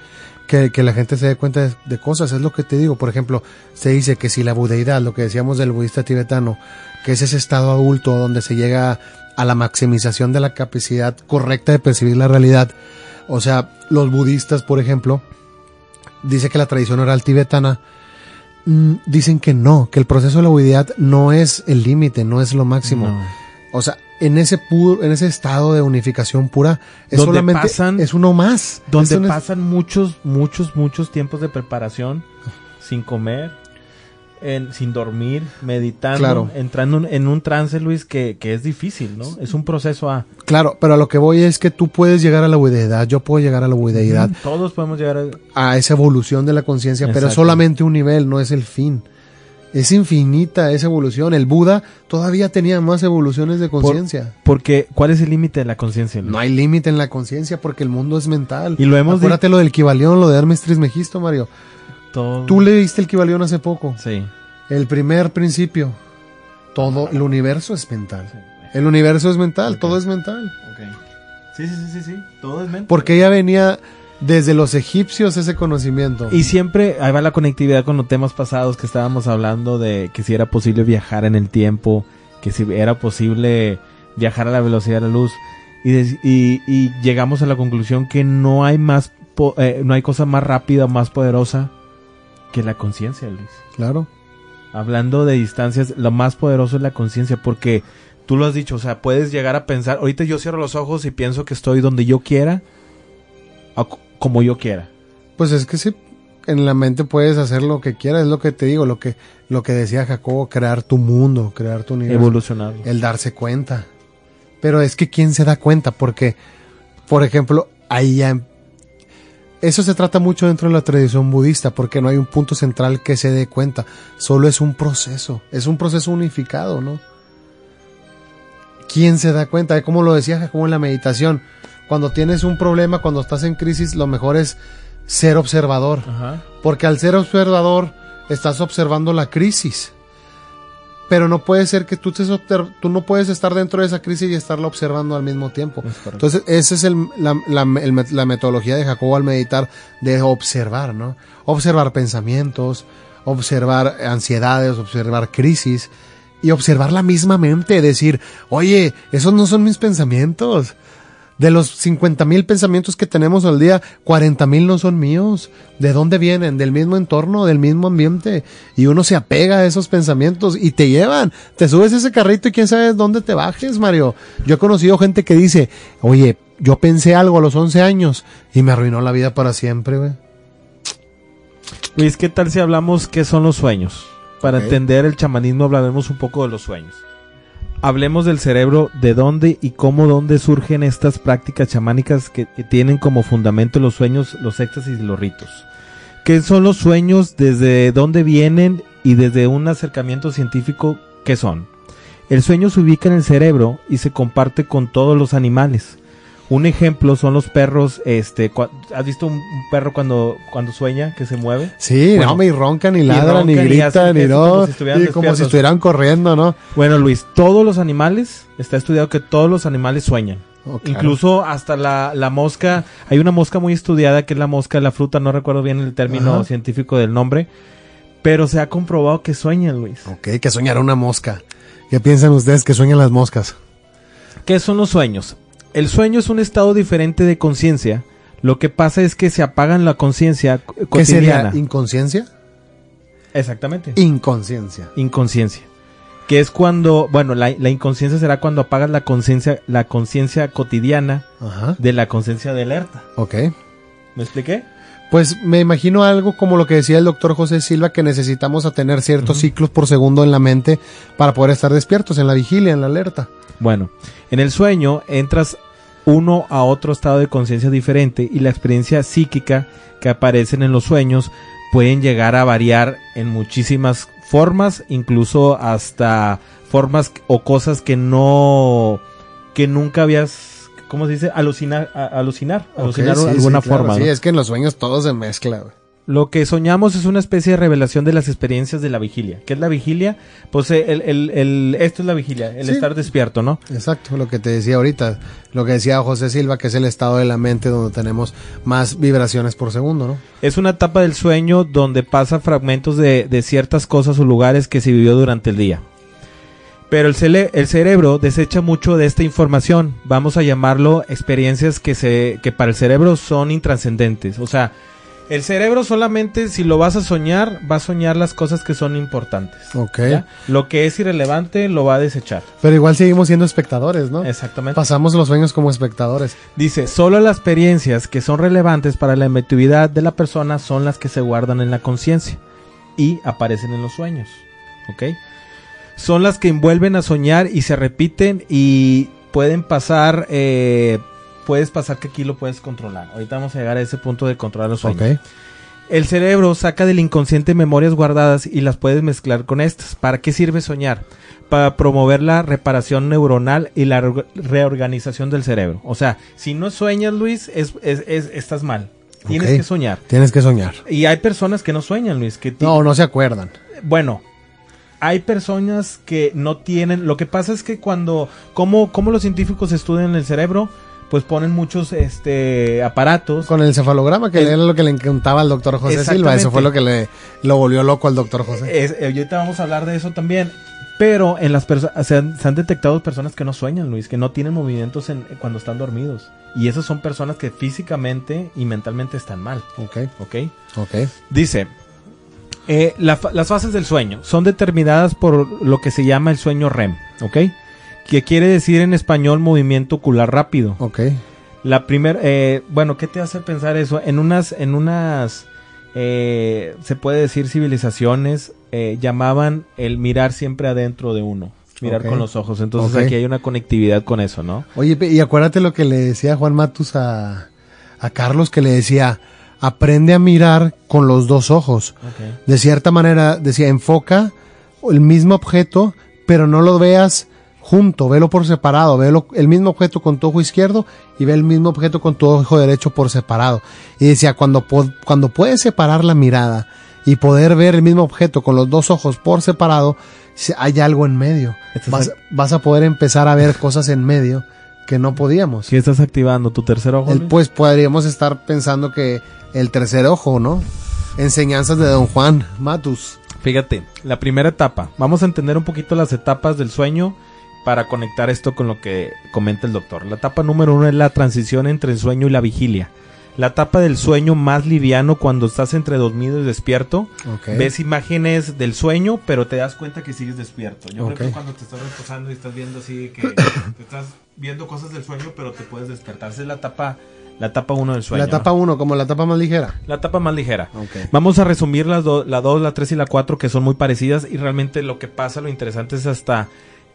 que, que, la gente se dé cuenta de, cosas, es lo que te digo. Por ejemplo, se dice que si la budeidad, lo que decíamos del budista tibetano, que es ese estado adulto donde se llega a la maximización de la capacidad correcta de percibir la realidad, o sea, los budistas, por ejemplo, dice que la tradición oral tibetana mm, dicen que no, que el proceso de la budeidad no es el límite, no es lo máximo. O sea, en ese puro, en ese estado de unificación pura, es solamente es uno más. Donde pasan muchos, muchos, muchos tiempos de preparación sin comer, sin dormir, meditando, entrando en un trance, Luis, que, es difícil, ¿no? Es un proceso a... Claro, pero a lo que voy es que tú puedes llegar a la budeidad, yo puedo llegar a la budeidad. todos podemos llegar a... a esa evolución de la conciencia, pero solamente un nivel, no es el fin. Es infinita esa evolución. El Buda todavía tenía más evoluciones de conciencia. porque, ¿cuál es el límite de la conciencia? No hay límite en la conciencia porque el mundo es mental. Y lo hemos Acuérdate lo del Kibalión, lo de Hermes Trismegisto, Mario. Tú leíste el Kibalión hace poco. Sí. El primer principio. Todo el universo es mental. El universo es mental, todo es mental. Sí, sí, sí, sí, todo es mental. Porque ya venía desde los egipcios ese conocimiento. Y siempre, ahí va la conectividad con los temas pasados que estábamos hablando de que si era posible viajar en el tiempo, que si era posible viajar a la velocidad de la luz. Y, llegamos a la conclusión que no hay más, eh, no hay cosa más rápida, más poderosa que la conciencia, Luis. Claro. Hablando de distancias, lo más poderoso es la conciencia, porque tú lo has dicho, o sea, puedes llegar a pensar, ahorita yo cierro los ojos y pienso que estoy donde yo quiera, como yo quiera. Pues es que sí, en la mente puedes hacer lo que quieras, es lo que te digo, lo que, lo que decía Jacobo, crear tu mundo, crear tu universo. Evolucionar. El darse cuenta. Pero es que quién se da cuenta, porque, por ejemplo, ahí ya eso se trata mucho dentro de la tradición budista, porque no hay un punto central que se dé cuenta. Solo es un proceso, es un proceso unificado, ¿no? ¿Quién se da cuenta? Como lo decía como en la meditación, cuando tienes un problema, cuando estás en crisis, lo mejor es ser observador. Ajá. Porque al ser observador estás observando la crisis. Pero no puede ser que tú, obter- tú no puedes estar dentro de esa crisis y estarla observando al mismo tiempo. Entonces, esa es el- la, la- el met- la metodología de Jacobo al meditar, de observar, ¿no? Observar pensamientos, observar ansiedades, observar crisis y observar la misma mente, decir, oye, esos no son mis pensamientos. De los 50 mil pensamientos que tenemos al día, 40 mil no son míos. ¿De dónde vienen? Del mismo entorno, del mismo ambiente. Y uno se apega a esos pensamientos y te llevan. Te subes ese carrito y quién sabe dónde te bajes, Mario. Yo he conocido gente que dice, oye, yo pensé algo a los 11 años y me arruinó la vida para siempre, güey. Luis, ¿qué tal si hablamos qué son los sueños? Para entender el chamanismo hablaremos un poco de los sueños. Hablemos del cerebro, de dónde y cómo, dónde surgen estas prácticas chamánicas que, que tienen como fundamento los sueños, los éxtasis y los ritos. ¿Qué son los sueños? ¿Desde dónde vienen? Y desde un acercamiento científico, ¿qué son? El sueño se ubica en el cerebro y se comparte con todos los animales. Un ejemplo son los perros, este, ¿has visto un, perro cuando, cuando sueña, que se mueve? Sí, Bueno, no, me y roncan y ladran y, roncan y gritan y, no. como si y como si estuvieran corriendo, ¿no? Bueno, Luis, todos los animales, está estudiado que todos los animales sueñan. Oh, claro. Incluso hasta la, la mosca, hay una mosca muy estudiada que es la mosca de la fruta, no recuerdo bien el término Ajá. científico del nombre, pero se ha comprobado que sueñan, Luis. Ok, que soñará una mosca. ¿Qué piensan ustedes que sueñan las moscas? ¿Qué son los sueños? El sueño es un estado diferente de conciencia. Lo que pasa es que se apagan la conciencia co- ¿Qué sería? cotidiana. ¿Inconsciencia? Exactamente. Inconsciencia. inconsciencia. Que es cuando, bueno, la, la inconsciencia será cuando apagas la conciencia, la conciencia cotidiana Ajá. de la conciencia de alerta. Ok. ¿Me expliqué? Pues me imagino algo como lo que decía el doctor José Silva, que necesitamos a tener ciertos ciclos por segundo en la mente para poder estar despiertos en la vigilia, en la alerta. Bueno, en el sueño entras uno a otro estado de conciencia diferente y la experiencia psíquica que aparecen en los sueños pueden llegar a variar en muchísimas formas, incluso hasta formas o cosas que no, que nunca habías, ¿cómo se dice? Alucinar, a- alucinar, alucinar sí, alguna sí, claro, forma. Sí, ¿no? es que en los sueños todo se mezcla. Lo que soñamos es una especie de revelación de las experiencias de la vigilia. ¿Qué es la vigilia? Pues eh, el, el, el- esto es la vigilia, el Sí. estar despierto, ¿no? Exacto, lo que te decía ahorita, lo que decía José Silva, que es el estado de la mente donde tenemos más vibraciones por segundo, ¿no? Es una etapa del sueño donde pasa fragmentos de, de ciertas cosas o lugares que se vivió durante el día. Pero el cerebro desecha mucho de esta información. Vamos a llamarlo experiencias que, se, que para el cerebro son intrascendentes. O sea, el cerebro solamente si lo vas a soñar, va a soñar las cosas que son importantes. Ok. ¿ya? Lo que es irrelevante lo va a desechar. Pero igual seguimos siendo espectadores, ¿no? Exactamente. Pasamos los sueños como espectadores. Dice, solo las experiencias que son relevantes para la emotividad de la persona son las que se guardan en la conciencia y aparecen en los sueños. ¿Ok? Son las que envuelven a soñar y se repiten y pueden pasar, eh, puedes pasar que aquí lo puedes controlar. Ahorita vamos a llegar a ese punto de controlar los sueños. El cerebro saca del inconsciente memorias guardadas y las puedes mezclar con estas. ¿Para qué sirve soñar? Para promover la reparación neuronal y la re- reorganización del cerebro. O sea, si no sueñas, Luis, es, es- es- estás mal. Tienes que soñar. Tienes que soñar. Y hay personas que no sueñan, Luis. Que No, no se acuerdan. Bueno, hay personas que no tienen. Lo que pasa es que cuando. ¿Cómo, cómo los científicos estudian el cerebro? Pues ponen muchos este aparatos. Con el cefalograma, que El- era lo que le encantaba al doctor José Silva. Eso fue lo que le lo volvió loco al doctor José. Es, eh, ahorita vamos a hablar de eso también. Pero en las personas se han, se han detectado personas que no sueñan, Luis, que no tienen movimientos en, cuando están dormidos. Y esas son personas que físicamente y mentalmente están mal, Ok, ¿ok? ok. Dice, eh, la las fases del sueño son determinadas por lo que se llama el sueño REM, ¿ok? Que quiere decir en español movimiento ocular rápido. Ok. La primera, eh, bueno, ¿qué te hace pensar eso? En unas, en unas, eh, se puede decir civilizaciones, eh, llamaban el mirar siempre adentro de uno, mirar con los ojos. Entonces aquí hay una conectividad con eso, ¿no? Oye, y acuérdate lo que le decía Juan Matus a, a Carlos, que le decía, aprende a mirar con los dos ojos. De cierta manera, decía, enfoca el mismo objeto, pero no lo veas junto, velo por separado, velo el mismo objeto con tu ojo izquierdo y ve el mismo objeto con tu ojo derecho por separado. Y decía, cuando, cuando puedes separar la mirada y poder ver el mismo objeto con los dos ojos por separado, hay algo en medio. Vas, vas, a poder empezar a ver cosas en medio que no podíamos. ¿Qué estás activando? ¿Tu tercer ojo? pues podríamos estar pensando que el tercer ojo, ¿no? Enseñanzas de Don Juan Matus. Fíjate, la primera etapa. Vamos a entender un poquito las etapas del sueño para conectar esto con lo que comenta el doctor. La etapa número uno es la transición entre el sueño y la vigilia. La etapa del sueño más liviano cuando estás entre dormido y despierto. Ves imágenes del sueño, pero te das cuenta que sigues despierto. Yo creo que cuando te estás reposando y estás viendo así que (coughs) te estás viendo cosas del sueño, pero te puedes despertar. Esa es la etapa la etapa 1 del sueño. La etapa 1, como la etapa más ligera. La etapa más ligera. Vamos a resumir las la 2, la 3 y la 4 que son muy parecidas y realmente lo que pasa, lo interesante es hasta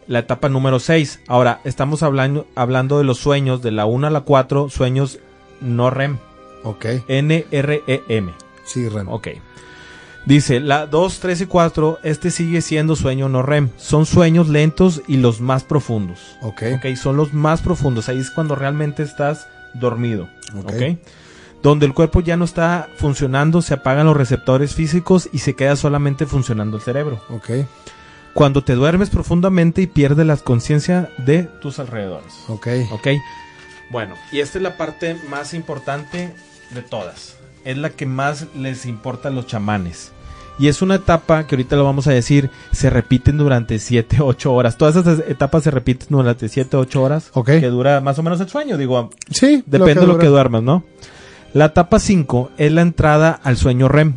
la etapa número 6. Ahora, estamos hablando, hablando de los sueños de la 1 a la 4, sueños no REM. Ok. N-R-E-M. Sí, REM. Ok. Dice, la 2, 3 y 4, este sigue siendo sueño no REM. Son sueños lentos y los más profundos. Ok. Ok, son los más profundos. Ahí es cuando realmente estás dormido. Ok. Donde el cuerpo ya no está funcionando, se apagan los receptores físicos y se queda solamente funcionando el cerebro. Ok. Cuando te duermes profundamente y pierdes la conciencia de tus alrededores. Ok. Ok. Bueno, y esta es la parte más importante de todas. Es la que más les importa a los chamanes. Y es una etapa que ahorita lo vamos a decir, se repiten durante 7, 8 horas. Todas esas etapas se repiten durante 7, 8 horas. Ok. Que dura más o menos el sueño, digo. Sí. Depende de lo que duermas, ¿no? La etapa 5 es la entrada al sueño REM.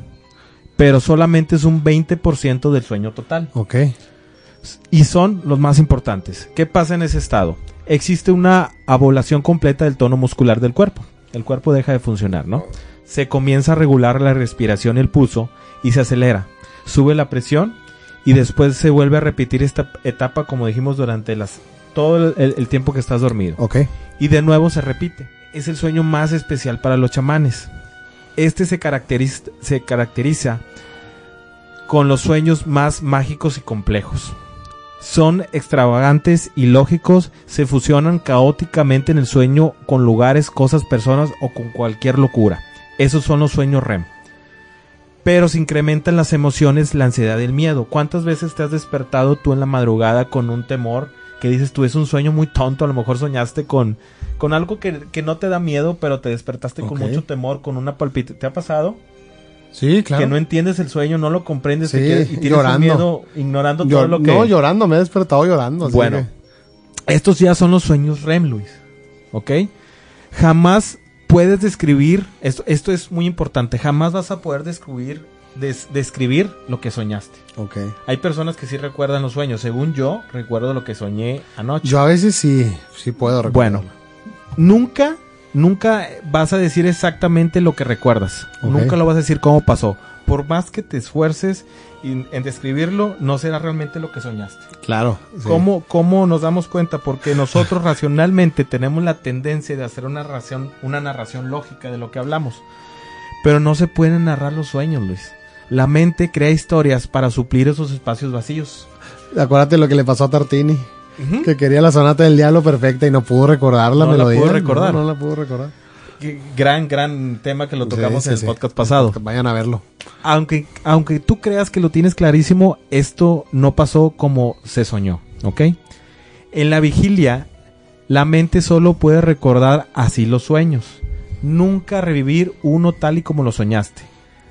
Pero solamente es un 20% del sueño total. Ok. Y son los más importantes. ¿Qué pasa en ese estado? Existe una abolación completa del tono muscular del cuerpo. El cuerpo deja de funcionar, ¿no? Se comienza a regular la respiración y el pulso y se acelera. Sube la presión y después se vuelve a repetir esta etapa como dijimos durante las todo el, tiempo que estás dormido. Ok. Y de nuevo se repite. Es el sueño más especial para los chamanes. Este se caracteriza, con los sueños más mágicos y complejos. Son extravagantes y lógicos, se fusionan caóticamente en el sueño con lugares, cosas, personas o con cualquier locura. Esos son los sueños REM pero se incrementan las emociones, la ansiedad y el miedo. ¿Cuántas veces te has despertado tú en la madrugada con un temor que dices tú es un sueño muy tonto? A lo mejor soñaste con, con algo que, no te da miedo, pero te despertaste con mucho temor, con una palpita. ¿Te ha pasado? Sí, claro. Que no entiendes el sueño, no lo comprendes sí, y tienes llorando. miedo ignorando todo lo que... No, llorando, me he despertado llorando. Bueno, estos ya son los sueños REM, Luis. ¿Ok? Jamás puedes describir, esto, esto es muy importante, jamás vas a poder describir, describir lo que soñaste. Ok. Hay personas que sí recuerdan los sueños, según yo recuerdo lo que soñé anoche. Yo a veces sí, sí puedo recordar. Bueno, nunca, nunca vas a decir exactamente lo que recuerdas. Nunca lo vas a decir cómo pasó. Por más que te esfuerces en describirlo, no será realmente lo que soñaste. Claro. ¿Cómo, ¿Cómo, nos damos cuenta? Porque nosotros (laughs) racionalmente tenemos la tendencia de hacer una narración, una narración lógica de lo que hablamos. Pero no se pueden narrar los sueños, Luis. La mente crea historias para suplir esos espacios vacíos. Acuérdate lo que le pasó a Tartini. Que quería la sonata del diablo perfecta y no pudo recordar la no melodía. La pudo recordar. No, la pudo recordar. Gran, gran tema que lo tocamos en el podcast pasado. Vayan a verlo. Aunque, aunque tú creas que lo tienes clarísimo, esto no pasó como se soñó, ¿ok? En la vigilia, la mente solo puede recordar así los sueños. Nunca revivir uno tal y como lo soñaste.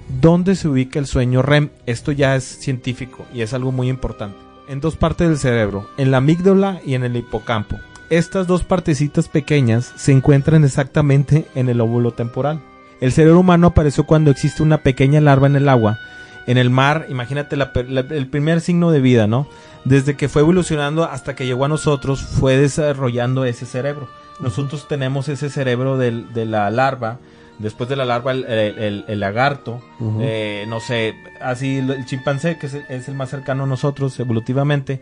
¿Dónde se ubica el sueño REM? Esto ya es científico y es algo muy importante. En dos partes del cerebro, en la amígdala y en el hipocampo. Estas dos partecitas pequeñas se encuentran exactamente en el óvulo temporal. El cerebro humano apareció cuando existe una pequeña larva en el agua. En el mar, imagínate el primer signo de vida, ¿no? Desde que fue evolucionando hasta que llegó a nosotros, fue desarrollando ese cerebro. Nosotros tenemos ese cerebro de la larva, después de la larva el, lagarto, eh, no sé, así el chimpancé, que es el, más cercano a nosotros evolutivamente,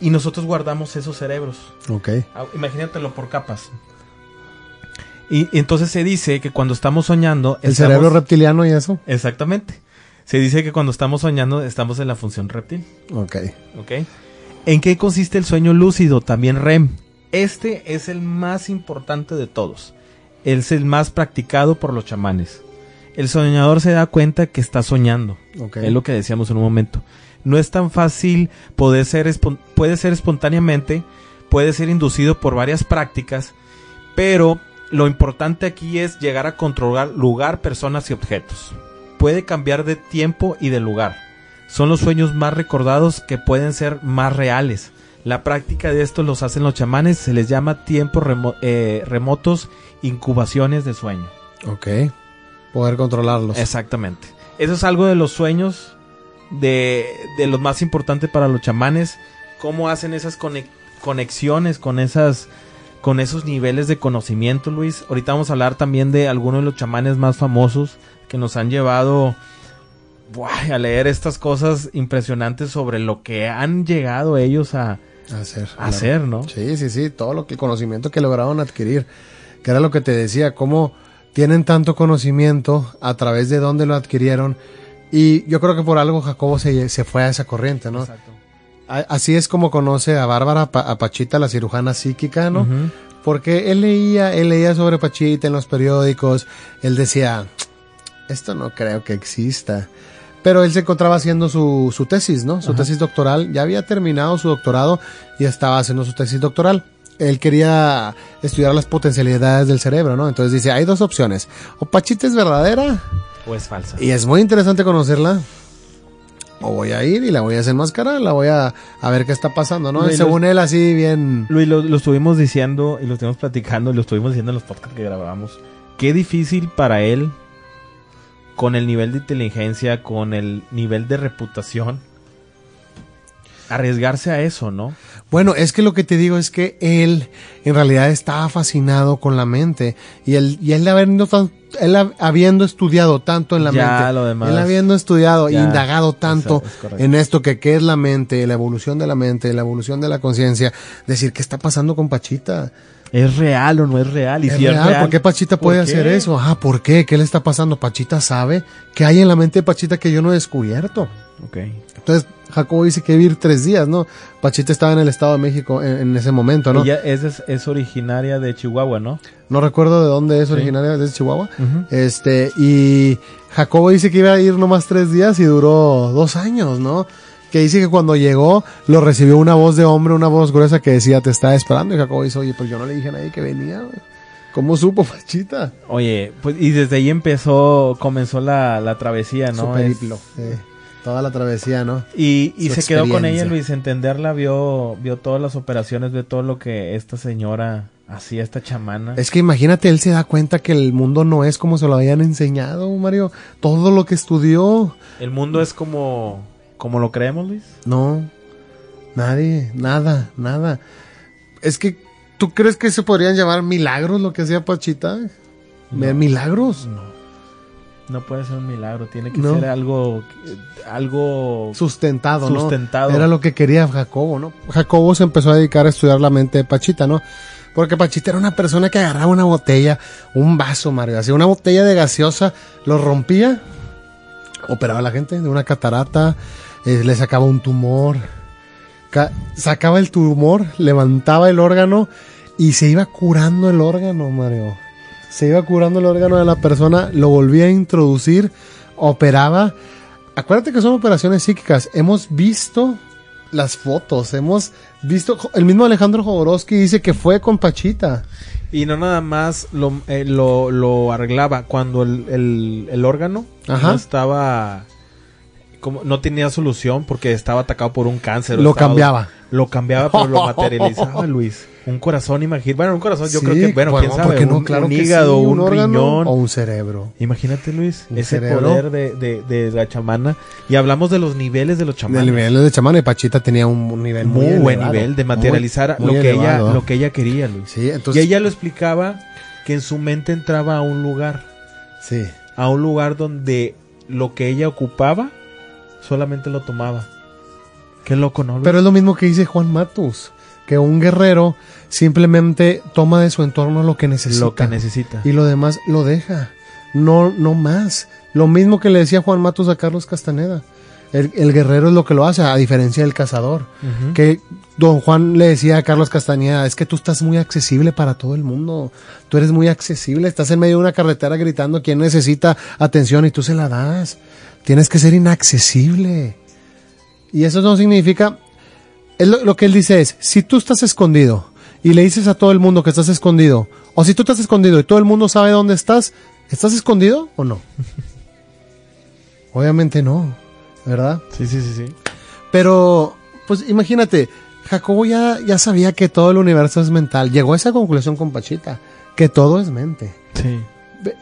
y nosotros guardamos esos cerebros. Ok. Ah, imagínatelo por capas. Y, entonces se dice que cuando estamos soñando... El cerebro reptiliano y eso. Exactamente. Se dice que cuando estamos soñando estamos en la función reptil. Ok. Ok. ¿En qué consiste el sueño lúcido? También REM. Este es el más importante de todos. Es el más practicado por los chamanes. El soñador se da cuenta que está soñando. Es lo que decíamos en un momento. No es tan fácil, puede ser, puede ser espontáneamente, puede ser inducido por varias prácticas, pero lo importante aquí es llegar a controlar lugar, personas y objetos. Puede cambiar de tiempo y de lugar. Son los sueños más recordados que pueden ser más reales. La práctica de esto los hacen los chamanes, se les llama tiempos remo- eh, remotos, incubaciones de sueño. Ok. Poder controlarlos. Exactamente. Eso es algo de los sueños, de, de los más importantes para los chamanes. Cómo hacen esas conexiones con esas con esos niveles de conocimiento, Luis. Ahorita vamos a hablar también de algunos de los chamanes más famosos que nos han llevado buah, a leer estas cosas impresionantes sobre lo que han llegado ellos a, Hacer. hacer, ¿no? Sí, sí, sí, todo lo que el conocimiento que lograron adquirir, que era lo que te decía, cómo tienen tanto conocimiento, a través de dónde lo adquirieron, y yo creo que por algo Jacobo se, se fue a esa corriente, ¿no? Exacto. A- Así es como conoce a Bárbara, Pa- a Pachita, la cirujana psíquica, ¿no? Porque él leía, él leía sobre Pachita en los periódicos, él decía, esto no creo que exista. Pero él se encontraba haciendo su, su tesis, ¿no? Su Ajá. tesis doctoral, ya había terminado su doctorado y estaba haciendo su tesis doctoral. Él quería estudiar las potencialidades del cerebro, ¿no? Entonces dice, hay dos opciones. O Pachita es verdadera O es falsa. y es muy interesante conocerla. O voy a ir y la voy a desenmascarar, la voy a, a ver qué está pasando, ¿no? Y según él, así bien... Luis, lo, lo estuvimos diciendo y lo estuvimos platicando y lo estuvimos diciendo en los podcasts que grabamos. Qué difícil para él, con el nivel de inteligencia, con el nivel de reputación, arriesgarse a eso, ¿no? Bueno, es que lo que te digo es que él en realidad estaba fascinado con la mente y él, y él habiendo, él hab- habiendo estudiado tanto en la Ya, mente, lo demás. él habiendo estudiado e indagado tanto es- en esto que qué es la mente, la evolución de la mente, la evolución de la conciencia, decir qué está pasando con Pachita. ¿Es real o no es real? Y ¿Es si es real? real, ¿Por qué Pachita ¿por puede qué? hacer eso? Ah, ¿por qué? ¿Qué le está pasando? Pachita sabe qué hay en la mente de Pachita que yo no he descubierto. Ok. Entonces, Jacobo dice que vivir tres días, ¿no? Pachita estaba en el Estado de México en, en ese momento, ¿no? Ella es, es, originaria de Chihuahua, ¿no? No recuerdo de dónde es Sí. originaria, de Chihuahua. Este, y Jacobo dice que iba a ir nomás tres días y duró dos años, ¿no? Que dice que cuando llegó lo recibió una voz de hombre, una voz gruesa que decía, te estaba esperando. Y Jacobo dice, oye, pues yo no le dije a nadie que venía. ¿Cómo supo, (laughs) Pachita? Oye, pues y desde ahí empezó, comenzó la, la travesía, ¿no? Su Es- periplo. eh, toda la travesía, ¿no? Y, y se quedó con ella. Luis, entenderla, vio, vio todas las operaciones, vio todo lo que esta señora hacía, esta chamana. Es que imagínate, él se da cuenta que el mundo no es como se lo habían enseñado, Mario. Todo lo que estudió, El mundo es como, como lo creemos, Luis. No, nadie, nada, nada. Es que, ¿tú crees que se podrían llamar milagros lo que hacía Pachita? No. ¿Milagros? No. No puede ser un milagro, tiene que No. ser algo, algo Sustentado, ¿no? sustentado. Era lo que quería Jacobo, ¿no? Jacobo se empezó a dedicar a estudiar la mente de Pachita, ¿no? Porque Pachita era una persona que agarraba una botella, un vaso, Mario, hacía una botella de gaseosa, lo rompía, operaba a la gente de una catarata, eh, le sacaba un tumor, ca- sacaba el tumor, levantaba el órgano y se iba curando el órgano, Mario. Se iba curando el órgano de la persona, lo volvía a introducir, operaba. Acuérdate que son operaciones psíquicas. Hemos visto las fotos, hemos visto. El mismo Alejandro Jodorowsky dice que fue con Pachita. Y no nada más lo, eh, lo, lo arreglaba cuando el, el, el órgano Ajá. no estaba como no tenía solución porque estaba atacado por un cáncer. Lo estaba- cambiaba. Lo cambiaba, pero lo (laughs) materializaba, Luis. Un corazón, imagínate. Bueno, un corazón, yo Sí, creo que, bueno, quién ¿por sabe, no? un, Claro un hígado, sí, un, órgano riñón. o un cerebro. Imagínate, Luis, ese cerebro. poder de, de, de la chamana. Y hablamos de los niveles de los chamanes. Del nivel de chamán y Pachita tenía un nivel muy, muy, buen nivel de materializar Muy- muy lo que ella lo que ella quería, Luis. Sí, entonces. y ella lo explicaba que en su mente entraba a un lugar, Sí. a un lugar donde lo que ella ocupaba solamente lo tomaba. Qué loco, ¿no? Luis? Pero es lo mismo que dice Juan Matus. Que un guerrero simplemente toma de su entorno lo que necesita. lo que necesita. y lo demás lo deja. No, no más. Lo mismo que le decía Juan Matus a Carlos Castaneda. El, el guerrero es lo que lo hace, a diferencia del cazador. Que don Juan le decía a Carlos Castañeda, es que tú estás muy accesible para todo el mundo. Tú eres muy accesible, estás en medio de una carretera gritando quién necesita atención y tú se la das. Tienes que ser inaccesible. Y eso no significa... es lo, lo que él dice es, si tú estás escondido y le dices a todo el mundo que estás escondido, o si tú estás escondido y todo el mundo sabe dónde estás, ¿estás escondido o no? (laughs) Obviamente no, ¿verdad? Sí, sí, sí, sí. Pero, pues imagínate, Jacobo ya, ya sabía que todo el universo es mental. Llegó a esa conclusión con Pachita, que todo es mente. Sí.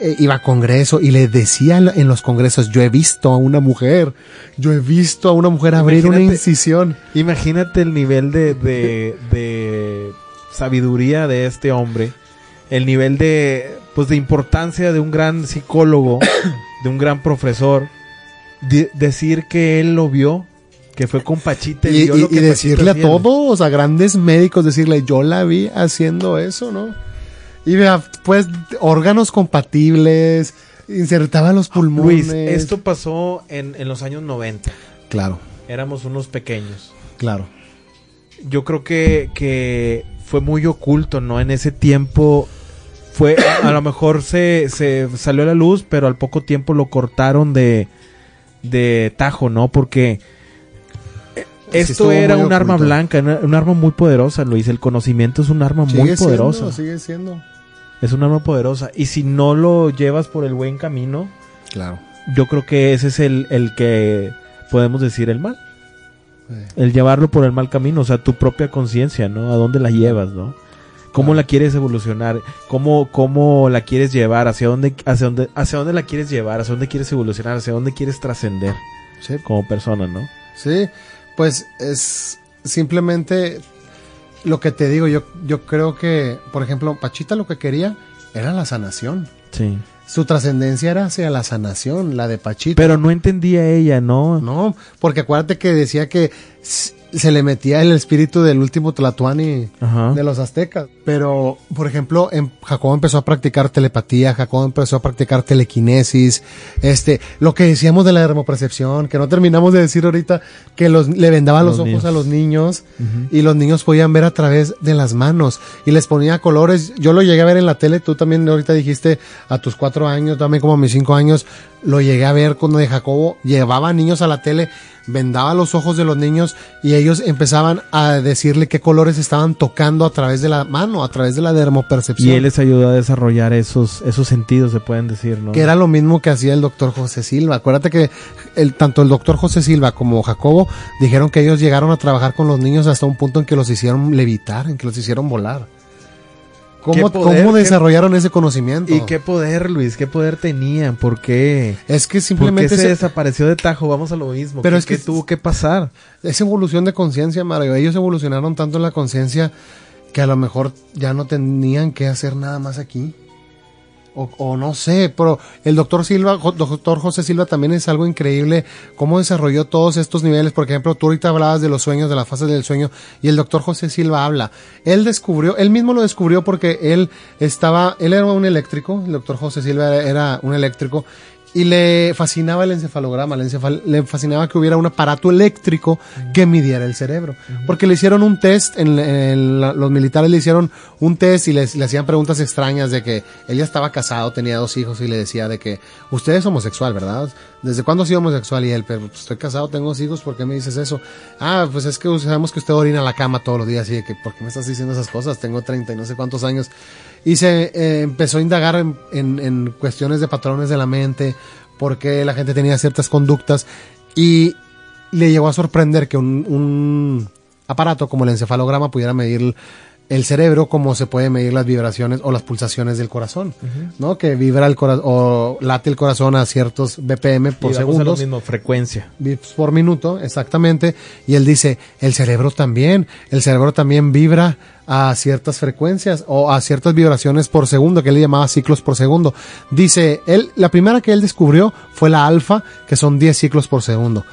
Eh, iba a congreso y le decía en los congresos, yo he visto a una mujer, yo he visto a una mujer abrir una incisión. Imagínate el nivel de, de, de sabiduría de este hombre, el nivel de, pues, de importancia de un gran psicólogo, (coughs) de un gran profesor, de- decir que él lo vio, que fue con Pachita Y, vio y- lo que y decirle a Pachita todos, a grandes médicos, decirle, yo la vi haciendo eso, ¿no? Y vea, pues, órganos compatibles, insertaba los pulmones. Luis, esto pasó en, en los años 90. Claro, Éramos unos pequeños. claro. yo creo que, que fue muy oculto, ¿no? En ese tiempo fue, a, a lo mejor se, se salió a la luz, pero al poco tiempo lo cortaron de, de tajo, ¿no? Porque esto era un arma blanca, un arma muy poderosa, Luis. El conocimiento es un arma muy poderosa. siendo, sigue siendo. Es un arma poderosa. Y si no lo llevas por el buen camino, Claro. yo creo que ese es el, el que podemos decir el mal. El llevarlo por el mal camino, o sea, tu propia conciencia, ¿no? ¿A dónde la llevas, no? ¿Cómo la quieres evolucionar? ¿Cómo, ¿Cómo la quieres llevar? ¿Hacia dónde, hacia, dónde, ¿Hacia dónde la quieres llevar? ¿Hacia dónde quieres evolucionar? ¿Hacia dónde quieres trascender sí. como persona, no? Sí, pues es simplemente lo que te digo. Yo, yo creo que, por ejemplo, Pachita lo que quería era la sanación. Sí. Su trascendencia era hacia la sanación, la de Pachita. Pero no entendía ella, ¿no? No, porque acuérdate que decía que se le metía el espíritu del último Tlatuani Ajá. de los aztecas. Pero, por ejemplo, en Jacobo empezó a practicar telepatía, Jacobo empezó a practicar telequinesis, este, lo que decíamos de la dermopercepción, que no terminamos de decir ahorita, que los, le vendaba los, Los ojos niños. a los niños y los niños podían ver a través de las manos y les ponía colores. Yo lo llegué a ver en la tele, tú también ahorita dijiste a tus cuatro años, también como a mis cinco años, lo llegué a ver cuando de Jacobo llevaba niños a la tele, vendaba los ojos de los niños y ellos empezaban a decirle qué colores estaban tocando a través de la mano, a través de la dermopercepción. Y él les ayudó a desarrollar esos, esos sentidos, se pueden decir, ¿no? que era lo mismo que hacía el doctor José Silva. Acuérdate que el, tanto el doctor José Silva como Jacobo dijeron que ellos llegaron a trabajar con los niños hasta un punto en que los hicieron levitar, en que los hicieron volar. ¿Cómo, ¿Qué poder, cómo qué- desarrollaron ese conocimiento? ¿Y qué poder, Luis? ¿Qué poder tenían? ¿Por qué? Es que ¿Por qué simplemente se se- desapareció de tajo? Vamos a lo mismo. Pero ¿Qué- es que- qué tuvo que pasar? es evolución de conciencia, Mario. Ellos evolucionaron tanto en la conciencia que a lo mejor ya no tenían que hacer nada más aquí. O, o no sé, pero el doctor Silva, doctor José Silva también es algo increíble cómo desarrolló todos estos niveles. Por ejemplo, tú ahorita hablabas de los sueños, de la fase del sueño, y el doctor José Silva habla. Él descubrió, él mismo lo descubrió porque él estaba, él era un eléctrico, el doctor José Silva era un eléctrico, y le fascinaba el encefalograma, le, encefal- le fascinaba que hubiera un aparato eléctrico que midiera el cerebro. Porque le hicieron un test, en, en la- los militares le hicieron un test y les- le hacían preguntas extrañas de que él ya estaba casado, tenía dos hijos y le decía de que usted es homosexual, ¿verdad? ¿Desde cuándo ha sido homosexual? Y él, pero pues, estoy casado, tengo dos hijos, ¿por qué me dices eso? Ah, pues es que sabemos que usted orina en la cama todos los días y de que, ¿por qué me estás diciendo esas cosas? Tengo 30 y no sé cuántos años. Y se eh, empezó a indagar en, en- en cuestiones de patrones de la mente, por qué la gente tenía ciertas conductas y le llegó a sorprender que un, un aparato como el encefalograma pudiera medir el cerebro como se puede medir las vibraciones o las pulsaciones del corazón, ¿no? Que vibra el corazón o late el corazón a ciertos BPM por Y vamos a lo segundos mismo, frecuencia. bits por minuto, exactamente. Y él dice, el cerebro también, el cerebro también vibra a ciertas frecuencias o a ciertas vibraciones por segundo, que él llamaba ciclos por segundo. Dice, él, la primera que él descubrió fue la alfa, que son 10 ciclos por segundo.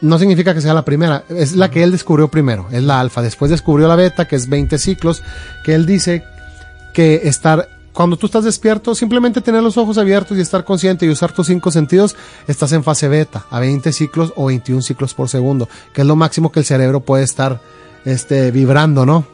No significa que sea la primera, es la que él descubrió primero, es la alfa. Después descubrió la beta, que es 20 ciclos, que él dice que estar cuando tú estás despierto, simplemente tener los ojos abiertos y estar consciente y usar tus cinco sentidos, estás en fase beta, a 20 ciclos o 21 ciclos por segundo, que es lo máximo que el cerebro puede estar este, vibrando, ¿no?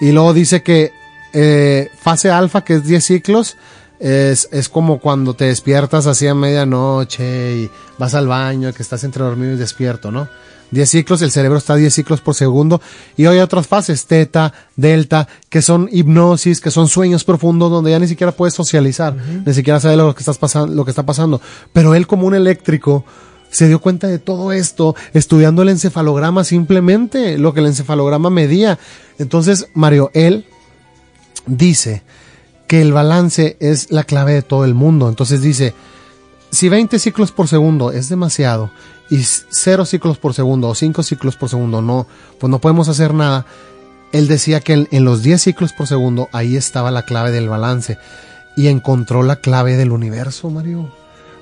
Y luego dice que eh, fase alfa, que es 10 ciclos, es, es como cuando te despiertas así a medianoche y vas al baño, que estás entre dormido y despierto, ¿no? 10 ciclos, el cerebro está a 10 ciclos por segundo. Y hay otras fases, teta, delta, que son hipnosis, que son sueños profundos donde ya ni siquiera puedes socializar, ni siquiera sabes lo que, estás pasando, lo que está pasando. Pero él como un eléctrico, se dio cuenta de todo esto estudiando el encefalograma simplemente, lo que el encefalograma medía. Entonces, Mario, él dice que el balance es la clave de todo el mundo. Entonces dice, si 20 ciclos por segundo es demasiado y 0 ciclos por segundo o 5 ciclos por segundo no, pues no podemos hacer nada. Él decía que en, los 10 ciclos por segundo ahí estaba la clave del balance y encontró la clave del universo, Mario.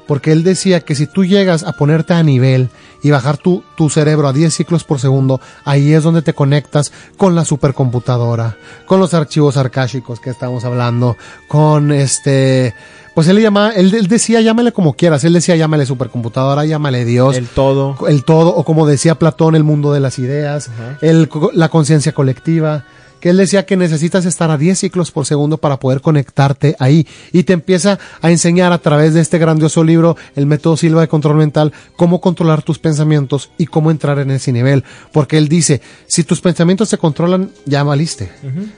Porque él decía que si tú llegas a ponerte a nivel y bajar tu, tu cerebro a 10 ciclos por segundo, ahí es donde te conectas con la supercomputadora, con los archivos arcásicos que estamos hablando, con este, pues él le llamaba, él, decía llámale como quieras, él decía llámale supercomputadora, llámale Dios. El todo. El todo, o como decía Platón, el mundo de las ideas, el, la conciencia colectiva que él decía que necesitas estar a 10 ciclos por segundo para poder conectarte ahí. Y te empieza a enseñar a través de este grandioso libro, el método Silva de control mental, cómo controlar tus pensamientos y cómo entrar en ese nivel. Porque él dice, si tus pensamientos se controlan, ya valiste.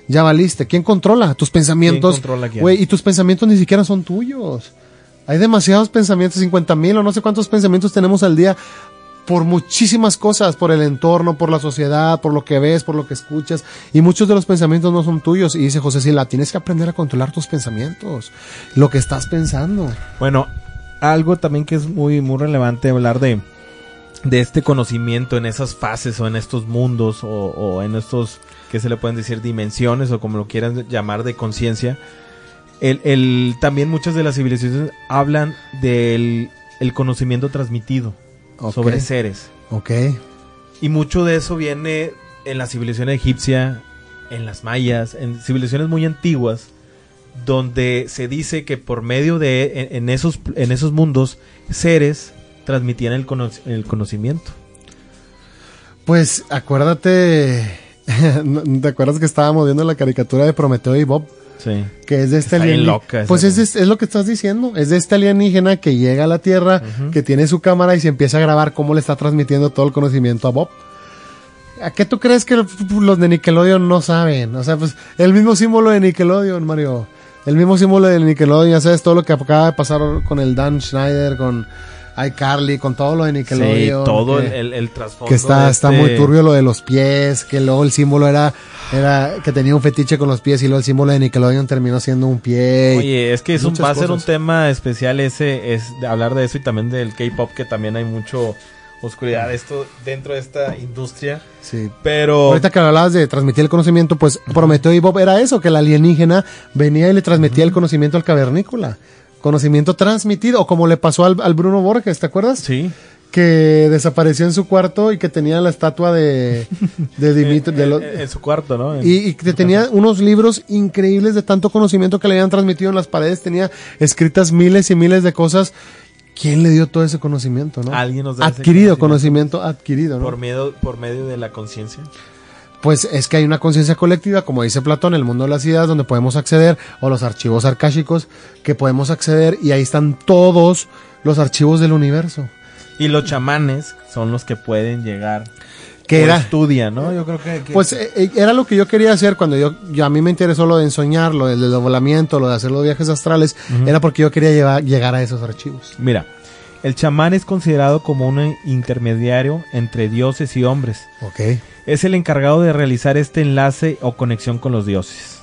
Ya valiste. ¿Quién controla tus pensamientos? y tus pensamientos ni siquiera son tuyos. Hay demasiados pensamientos, 50 mil o no sé cuántos pensamientos tenemos al día por muchísimas cosas, por el entorno, por la sociedad, por lo que ves, por lo que escuchas, y muchos de los pensamientos no son tuyos. Y dice José Sila, tienes que aprender a controlar tus pensamientos, lo que estás pensando. Bueno, algo también que es muy, muy relevante hablar de, de este conocimiento en esas fases o en estos mundos o, en estos, que se le pueden decir, dimensiones o como lo quieran llamar de conciencia. El, el, también muchas de las civilizaciones hablan del el conocimiento transmitido sobre seres. Ok. Y mucho de eso viene en la civilización egipcia, en las mayas, en civilizaciones muy antiguas, donde se dice que por medio de, en, esos, en esos mundos, seres transmitían el, el conocimiento. Pues acuérdate, (laughs) ¿te acuerdas que estábamos viendo la caricatura de Prometeo y Bob? Que es de este alienígena. Pues es, es, lo que estás diciendo. Es de este alienígena que llega a la Tierra, que tiene su cámara y se empieza a grabar cómo le está transmitiendo todo el conocimiento a Bob. ¿A qué tú crees que los de Nickelodeon no saben? O sea, pues el mismo símbolo de Nickelodeon, Mario. El mismo símbolo de Nickelodeon, ya sabes todo lo que acaba de pasar con el Dan Schneider, con Carly con todo lo de Nickelodeon. Sí, todo el, el, trasfondo. Que está, está muy este turbio lo de los pies, que luego el símbolo era, era que tenía un fetiche con los pies y luego el símbolo de Nickelodeon terminó siendo un pie. Oye, es que es un, va a ser un tema especial ese, es de hablar de eso y también del K-pop, que también hay mucho oscuridad esto dentro de esta industria. Sí. Pero. Ahorita que hablabas de transmitir el conocimiento, pues Prometeo y Bob era eso, que el alienígena venía y le transmitía el conocimiento al cavernícola conocimiento transmitido, o como le pasó al, Bruno Borges, ¿te acuerdas? Sí. Que desapareció en su cuarto y que tenía la estatua de, de (laughs) Dimitri. en, su cuarto, ¿no? y, que tenía unos libros increíbles de tanto conocimiento que le habían transmitido en las paredes. Tenía escritas miles y miles de cosas. ¿Quién le dio todo ese conocimiento, no? Alguien nos da Adquirido, conocimiento. conocimiento adquirido, ¿no? Por, medio, por medio de la conciencia pues es que hay una conciencia colectiva, como dice Platón, el mundo de las ideas, donde podemos acceder, o los archivos arcásicos, que podemos acceder, y ahí están todos los archivos del universo. Y los chamanes son los que pueden llegar. Que era, estudia, ¿no? Yo creo que, Pues eh, eh, era lo que yo quería hacer cuando yo, yo, a mí me interesó lo de ensoñar, lo del volamiento, lo de hacer los viajes astrales, era porque yo quería llevar, llegar a esos archivos. Mira, el chamán es considerado como un intermediario entre dioses y hombres. Ok. Es el encargado de realizar este enlace o conexión con los dioses.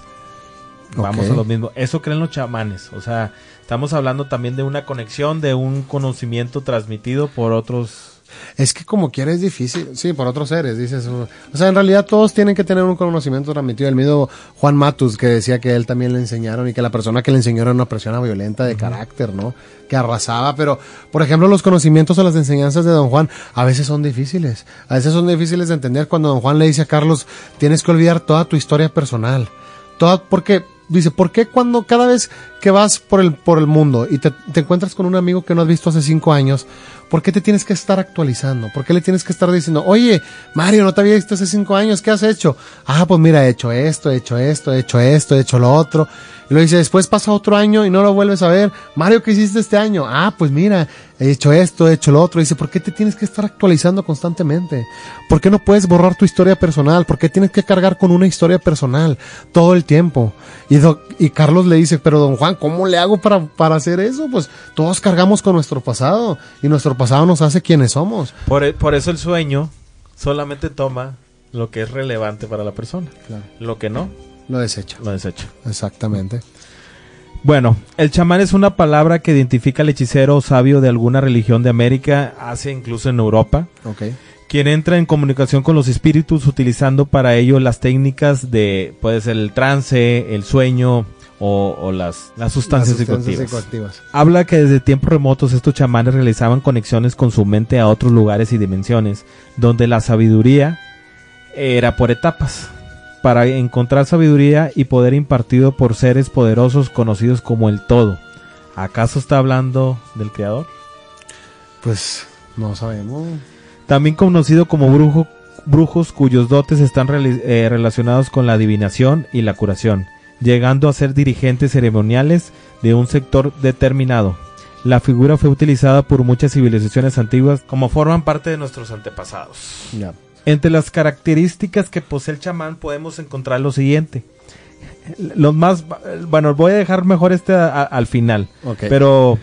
Vamos a lo mismo. Eso creen los chamanes. O sea, estamos hablando también de una conexión, de un conocimiento transmitido por otros es que como quiera es difícil, sí, por otros seres, dices. O sea, en realidad todos tienen que tener un conocimiento transmitido. El mismo Juan Matus que decía que él también le enseñaron y que la persona que le enseñó era una persona violenta de carácter, ¿no? Que arrasaba, pero por ejemplo los conocimientos o las enseñanzas de don Juan a veces son difíciles. A veces son difíciles de entender cuando don Juan le dice a Carlos, tienes que olvidar toda tu historia personal. Toda, porque dice, ¿por qué cuando cada vez que vas por el, por el mundo y te, encuentras con un amigo que no has visto hace cinco años, ¿por qué te tienes que estar actualizando? ¿Por qué le tienes que estar diciendo, oye, Mario, no te había visto hace cinco años, ¿qué has hecho? Ah, pues mira, he hecho esto, he hecho esto, he hecho esto, he hecho lo otro. Y lo dice, después pasa otro año y no lo vuelves a ver. Mario, ¿qué hiciste este año? Ah, pues mira, he hecho esto, he hecho lo otro. Y dice, ¿por qué te tienes que estar actualizando constantemente? ¿Por qué no puedes borrar tu historia personal? ¿Por qué tienes que cargar con una historia personal todo el tiempo? Y, y Carlos le dice, pero don Juan, ¿cómo le hago para, para hacer eso? Pues todos cargamos con nuestro pasado y nuestro pasado nos hace quienes somos. Por, e- por eso el sueño solamente toma lo que es relevante para la persona. Claro. Lo que no, Lo desecha. lo desecha. Exactamente. Bueno, el chamán es una palabra que identifica al hechicero o sabio de alguna religión de América, Asia, incluso en Europa, Ok. quien entra en comunicación con los espíritus utilizando para ello las técnicas de, puede ser el trance, el sueño o, o las, las sustancias, Las sustancias psicoactivas. psicoactivas. Habla que desde tiempos remotos estos chamanes realizaban conexiones con su mente a otros lugares y dimensiones, donde la sabiduría era por etapas, para encontrar sabiduría y poder impartido por seres poderosos conocidos como el todo. ¿Acaso está hablando del creador? Pues no sabemos. También conocido como brujo, brujos cuyos dotes están eh, relacionados con la adivinación y la curación, llegando a ser dirigentes ceremoniales de un sector determinado. La figura fue utilizada por muchas civilizaciones antiguas como forman parte de nuestros antepasados. Entre las características que posee el chamán podemos encontrar lo siguiente. Los más, bueno, voy a dejar mejor este a- a- al final. Ok. Pero,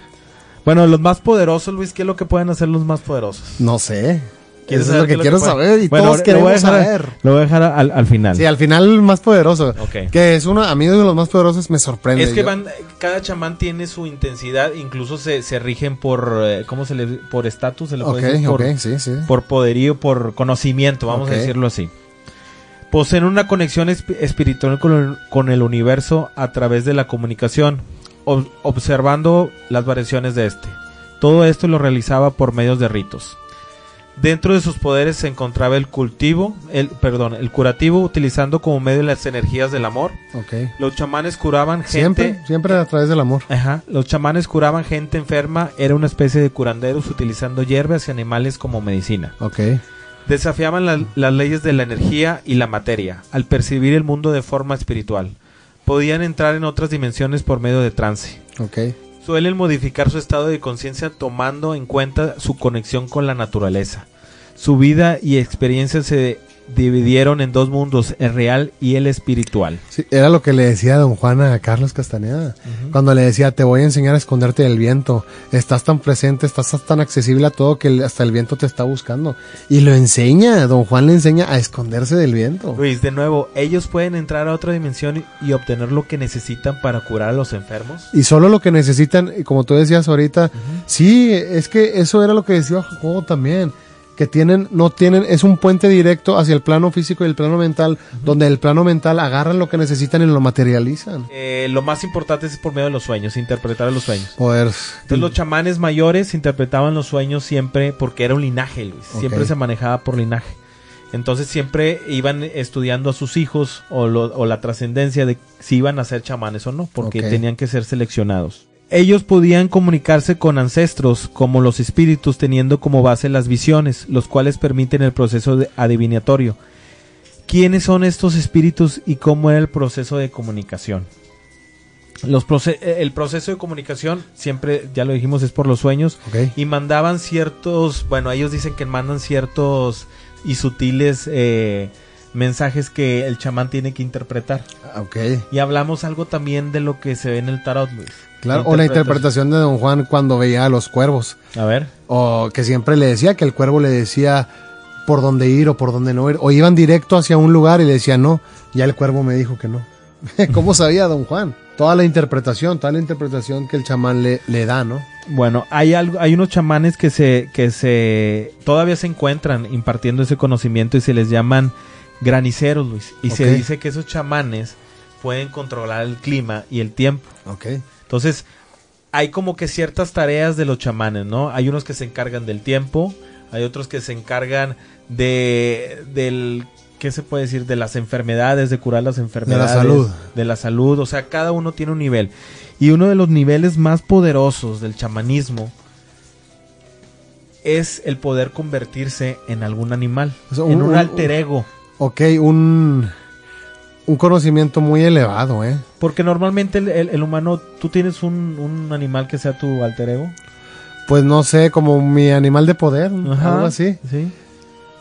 bueno, los más poderosos, Luis, ¿qué es lo que pueden hacer los más poderosos? No sé. ¿Quieres Eso es lo que lo quiero que puede? saber y Bueno, todos lo voy a queremos dejar- saber. Lo voy a dejar al, al final. Sí, al final el más poderoso. Que es uno, a mí de los más poderosos me sorprende. Es que van, cada chamán tiene su intensidad, incluso se, se rigen por, eh, ¿cómo se le, por estatus, se le puede Ok, decir, por, ok, sí, sí. por poderío, por conocimiento, vamos a decirlo así. Poseen una conexión esp- espiritual con el, con el universo a través de la comunicación, ob- observando las variaciones de este. Todo esto lo realizaba por medios de ritos. Dentro de sus poderes se encontraba el cultivo, el perdón, el curativo utilizando como medio las energías del amor. Ok. Los chamanes curaban gente Siempre, siempre a través del amor. Ajá, los chamanes curaban gente enferma, era una especie de curanderos utilizando hierbas y animales como medicina. Ok. Desafiaban la- las leyes de la energía y la materia, al percibir el mundo de forma espiritual. Podían entrar en otras dimensiones por medio de trance. Suelen modificar su estado de conciencia tomando en cuenta su conexión con la naturaleza. Su vida y experiencia se dividieron en dos mundos, el real y el espiritual. Sí, era lo que le decía don Juan a Carlos Castaneda. Cuando le decía, te voy a enseñar a esconderte del viento. Estás tan presente, estás tan accesible a todo que hasta el viento te está buscando. Y lo enseña, don Juan le enseña a esconderse del viento. Luis, de nuevo, ellos pueden entrar a otra dimensión y, y obtener lo que necesitan para curar a los enfermos. Y solo lo que necesitan, y como tú decías ahorita, sí, es que eso era lo que decía Jacobo también, que tienen, no tienen, es un puente directo hacia el plano físico y el plano mental, donde el plano mental agarran lo que necesitan y lo materializan. Eh, lo más importante es por medio de los sueños, interpretar los sueños. Poder. Entonces los chamanes mayores interpretaban los sueños siempre porque era un linaje, Luis. Siempre se manejaba por linaje. Entonces siempre iban estudiando a sus hijos o, lo- o la trascendencia de si iban a ser chamanes o no, porque tenían que ser seleccionados. Ellos podían comunicarse con ancestros como los espíritus teniendo como base las visiones, los cuales permiten el proceso de adivinatorio. ¿Quiénes son estos espíritus y cómo era el proceso de comunicación? Los eh, el proceso de comunicación, siempre, ya lo dijimos, es por los sueños. Y mandaban ciertos, bueno, ellos dicen que mandan ciertos y sutiles eh, mensajes que el chamán tiene que interpretar. Ah, Ok. Y hablamos algo también de lo que se ve en el tarot, Luis. Claro, o la interpretación de don Juan cuando veía a los cuervos. A ver. O que siempre le decía que el cuervo le decía por dónde ir o por dónde no ir. O iban directo hacia un lugar y le decía no. Ya el cuervo me dijo que no. (laughs) ¿Cómo sabía don Juan? Toda la interpretación, toda la interpretación que el chamán le, le da, ¿no? Bueno, hay algo, hay unos chamanes que se, que se, todavía se encuentran impartiendo ese conocimiento y se les llaman graniceros, Luis. Y se dice que esos chamanes pueden controlar el clima y el tiempo. Ok. Entonces, hay como que ciertas tareas de los chamanes, ¿no? Hay unos que se encargan del tiempo, hay otros que se encargan de del ¿qué se puede decir? De las enfermedades, de curar las enfermedades. salud. De la salud, o sea, cada uno tiene un nivel. Y uno de los niveles más poderosos del chamanismo es el poder convertirse en algún animal, O sea, en un- alter ego. Ok, un, un conocimiento muy elevado, ¿eh? Porque normalmente el, el- el humano, tú tienes un, un animal que sea tu alter ego. Pues no sé, como mi animal de poder, algo así. Sí.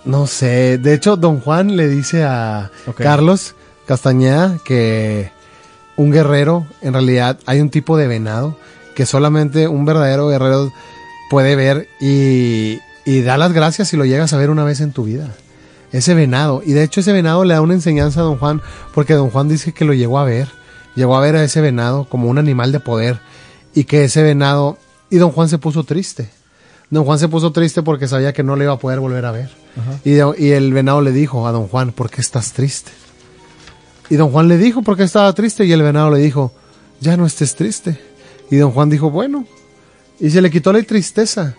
No sé, de hecho, don Juan le dice a. Carlos Castañeda que un guerrero, en realidad hay un tipo de venado que solamente un verdadero guerrero puede ver y, y da las gracias si lo llegas a ver una vez en tu vida. Ese venado. Y de hecho ese venado le da una enseñanza a don Juan porque don Juan dice que lo llegó a ver. Llegó a ver a ese venado como un animal de poder y que ese venado... Y don Juan se puso triste. Don Juan se puso triste porque sabía que no le iba a poder volver a ver. Y, de- y el venado le dijo a don Juan, ¿por qué estás triste? Y don Juan le dijo por qué estaba triste y el venado le dijo, ya no estés triste. Y don Juan dijo, bueno. Y se le quitó la tristeza.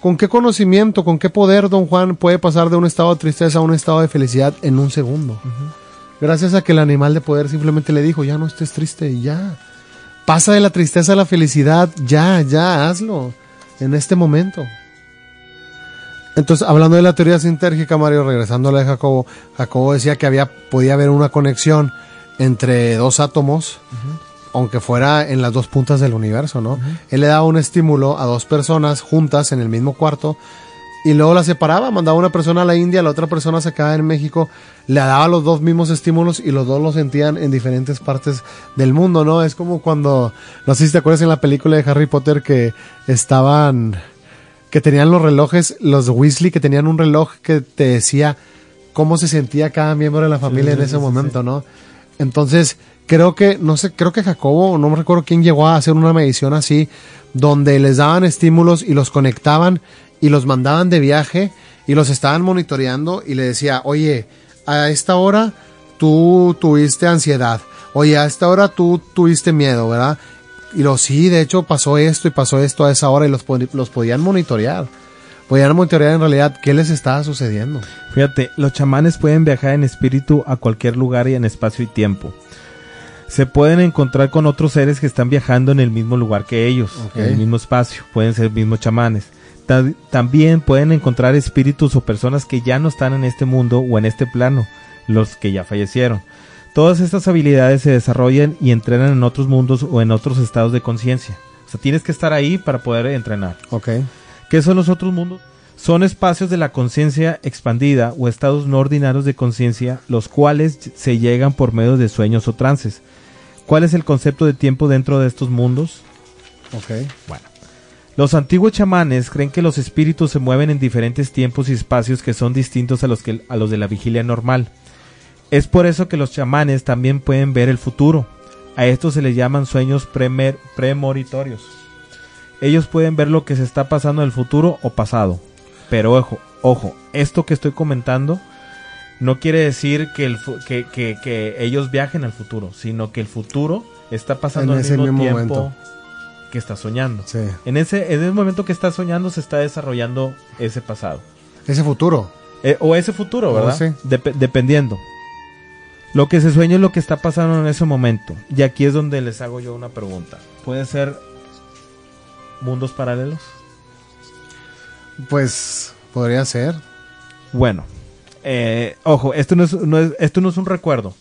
¿Con qué conocimiento, con qué poder don Juan puede pasar de un estado de tristeza a un estado de felicidad en un segundo? Gracias a que el animal de poder simplemente le dijo, ya no estés triste ya. Pasa de la tristeza a la felicidad, ya, ya, hazlo. En este momento. Entonces, hablando de la teoría sintérgica, Mario, regresando a la de Jacobo, Jacobo decía que había, podía haber una conexión entre dos átomos, aunque fuera en las dos puntas del universo, ¿no? Él le daba un estímulo a dos personas juntas en el mismo cuarto y luego las separaba, mandaba una persona a la India, la otra persona se quedaba en México, le daba los dos mismos estímulos y los dos lo sentían en diferentes partes del mundo, ¿no? Es como cuando, no sé si te acuerdas en la película de Harry Potter que estaban que tenían los relojes, los Weasley, que tenían un reloj que te decía cómo se sentía cada miembro de la familia sí, en ese sí, sí, momento, ¿no? Entonces, creo que, no sé, creo que Jacobo, no me recuerdo quién llegó a hacer una medición así, donde les daban estímulos y los conectaban y los mandaban de viaje y los estaban monitoreando y le decía, oye, a esta hora tú tuviste ansiedad, oye, a esta hora tú tuviste miedo, ¿verdad? Y lo sí, de hecho pasó esto y pasó esto a esa hora y los, los podían monitorear. Podían monitorear en realidad qué les estaba sucediendo. Fíjate, los chamanes pueden viajar en espíritu a cualquier lugar y en espacio y tiempo. Se pueden encontrar con otros seres que están viajando en el mismo lugar que ellos, en el mismo espacio. Pueden ser mismos chamanes. Ta- También pueden encontrar espíritus o personas que ya no están en este mundo o en este plano, los que ya fallecieron. Todas estas habilidades se desarrollan y entrenan en otros mundos o en otros estados de conciencia. O sea, tienes que estar ahí para poder entrenar. Ok. ¿Qué son los otros mundos? Son espacios de la conciencia expandida o estados no ordinarios de conciencia, los cuales se llegan por medio de sueños o trances. ¿Cuál es el concepto de tiempo dentro de estos mundos? Ok. Bueno, los antiguos chamanes creen que los espíritus se mueven en diferentes tiempos y espacios que son distintos a los, que, a los de la vigilia normal. Es por eso que los chamanes también pueden ver el futuro. A estos se les llaman sueños premer- premonitorios. Ellos pueden ver lo que se está pasando en el futuro o pasado. Pero ojo, ojo, esto que estoy comentando no quiere decir que, el fu- que, que- que ellos viajen al futuro, sino que el futuro está pasando En al ese mismo, mismo tiempo momento. que está soñando. Sí. En ese, en ese momento que está soñando se está desarrollando ese pasado. Ese futuro. Eh, o ese futuro, Oh, ¿verdad? sí. Dep- dependiendo. Lo que se sueña es lo que está pasando en ese momento. Y aquí es donde les hago yo una pregunta. ¿Puede ser mundos paralelos? Pues podría ser. Bueno, eh, ojo, esto no, es, no es- esto no es un recuerdo.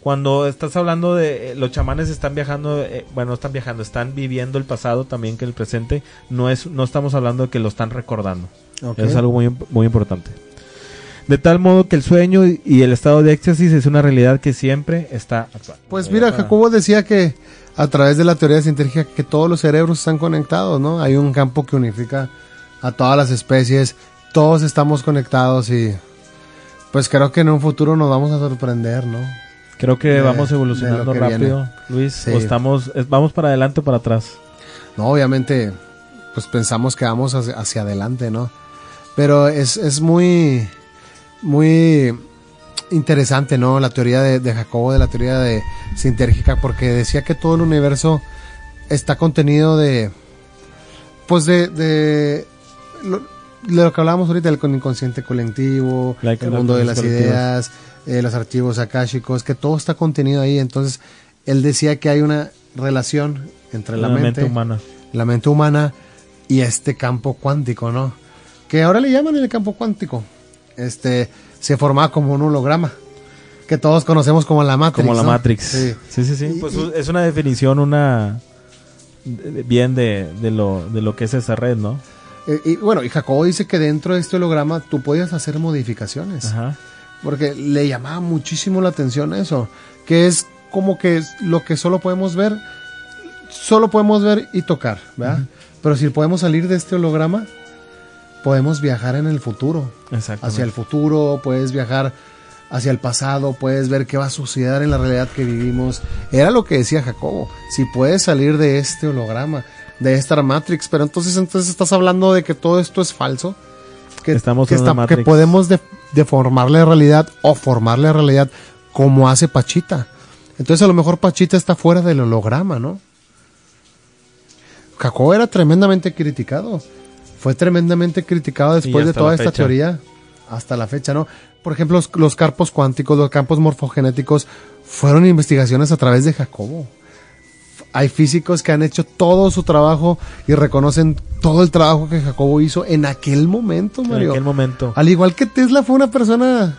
Cuando estás hablando de eh, los chamanes están viajando, eh, bueno, no están viajando, están viviendo el pasado también que el presente. No es, no estamos hablando de que lo están recordando. Es algo muy, muy importante. De tal modo que el sueño y- y el estado de éxtasis es una realidad que siempre está actual. Pues mira, Jacobo decía que a través de la teoría científica que todos los cerebros están conectados, ¿no? Hay un campo que unifica a todas las especies, todos estamos conectados y pues creo que en un futuro nos vamos a sorprender, ¿no? Creo que de- vamos evolucionando que rápido, Luis. Sí. O estamos, es- vamos para adelante o para atrás. No, obviamente, pues pensamos que vamos hacia, hacia adelante, ¿no? Pero es, es muy, muy interesante, ¿no? La teoría de, de Jacobo, de la teoría de sintérgica, porque decía que todo el universo está contenido de, pues de, de lo- lo que hablábamos ahorita, el con- inconsciente colectivo, Like el mundo de las colectivos. ideas, eh, los archivos akáshicos, que todo está contenido ahí. Entonces, él decía que hay una relación entre la, mente, humana. la mente humana y este campo cuántico, ¿no? Que ahora le llaman el campo cuántico. Este se formaba como un holograma que todos conocemos como la Matrix. Como la ¿no? Matrix. Sí. Sí, sí, sí. Y- Pues y- es una definición, una... de- Bien de, de, lo, de lo que es esa red, ¿no? Eh, y bueno, y Jacobo dice que dentro de este holograma tú podías hacer modificaciones. Ajá. Porque le llamaba muchísimo la atención eso. Que es como que es lo que solo podemos ver. Solo podemos ver y tocar, ¿verdad? Pero si podemos salir de este holograma, podemos viajar en el futuro. Exacto. Hacia el futuro, puedes viajar hacia el pasado, puedes ver qué va a suceder en la realidad que vivimos. Era lo que decía Jacobo. Si puedes salir de este holograma, de esta Matrix, pero entonces, entonces estás hablando de que todo esto es falso. Que, Estamos que, en una está- que podemos de- deformar la realidad o formar la realidad como hace Pachita. Entonces a lo mejor Pachita está fuera del holograma, ¿no? Jacobo era tremendamente criticado. Fue tremendamente criticado después de toda esta fecha. teoría. Hasta la fecha, ¿no? Por ejemplo, los, los carpos cuánticos, los campos morfogenéticos, fueron investigaciones a través de Jacobo. Hay físicos que han hecho todo su trabajo y reconocen todo el trabajo que Jacobo hizo en aquel momento, En Mario. aquel momento. Al igual que Tesla fue una persona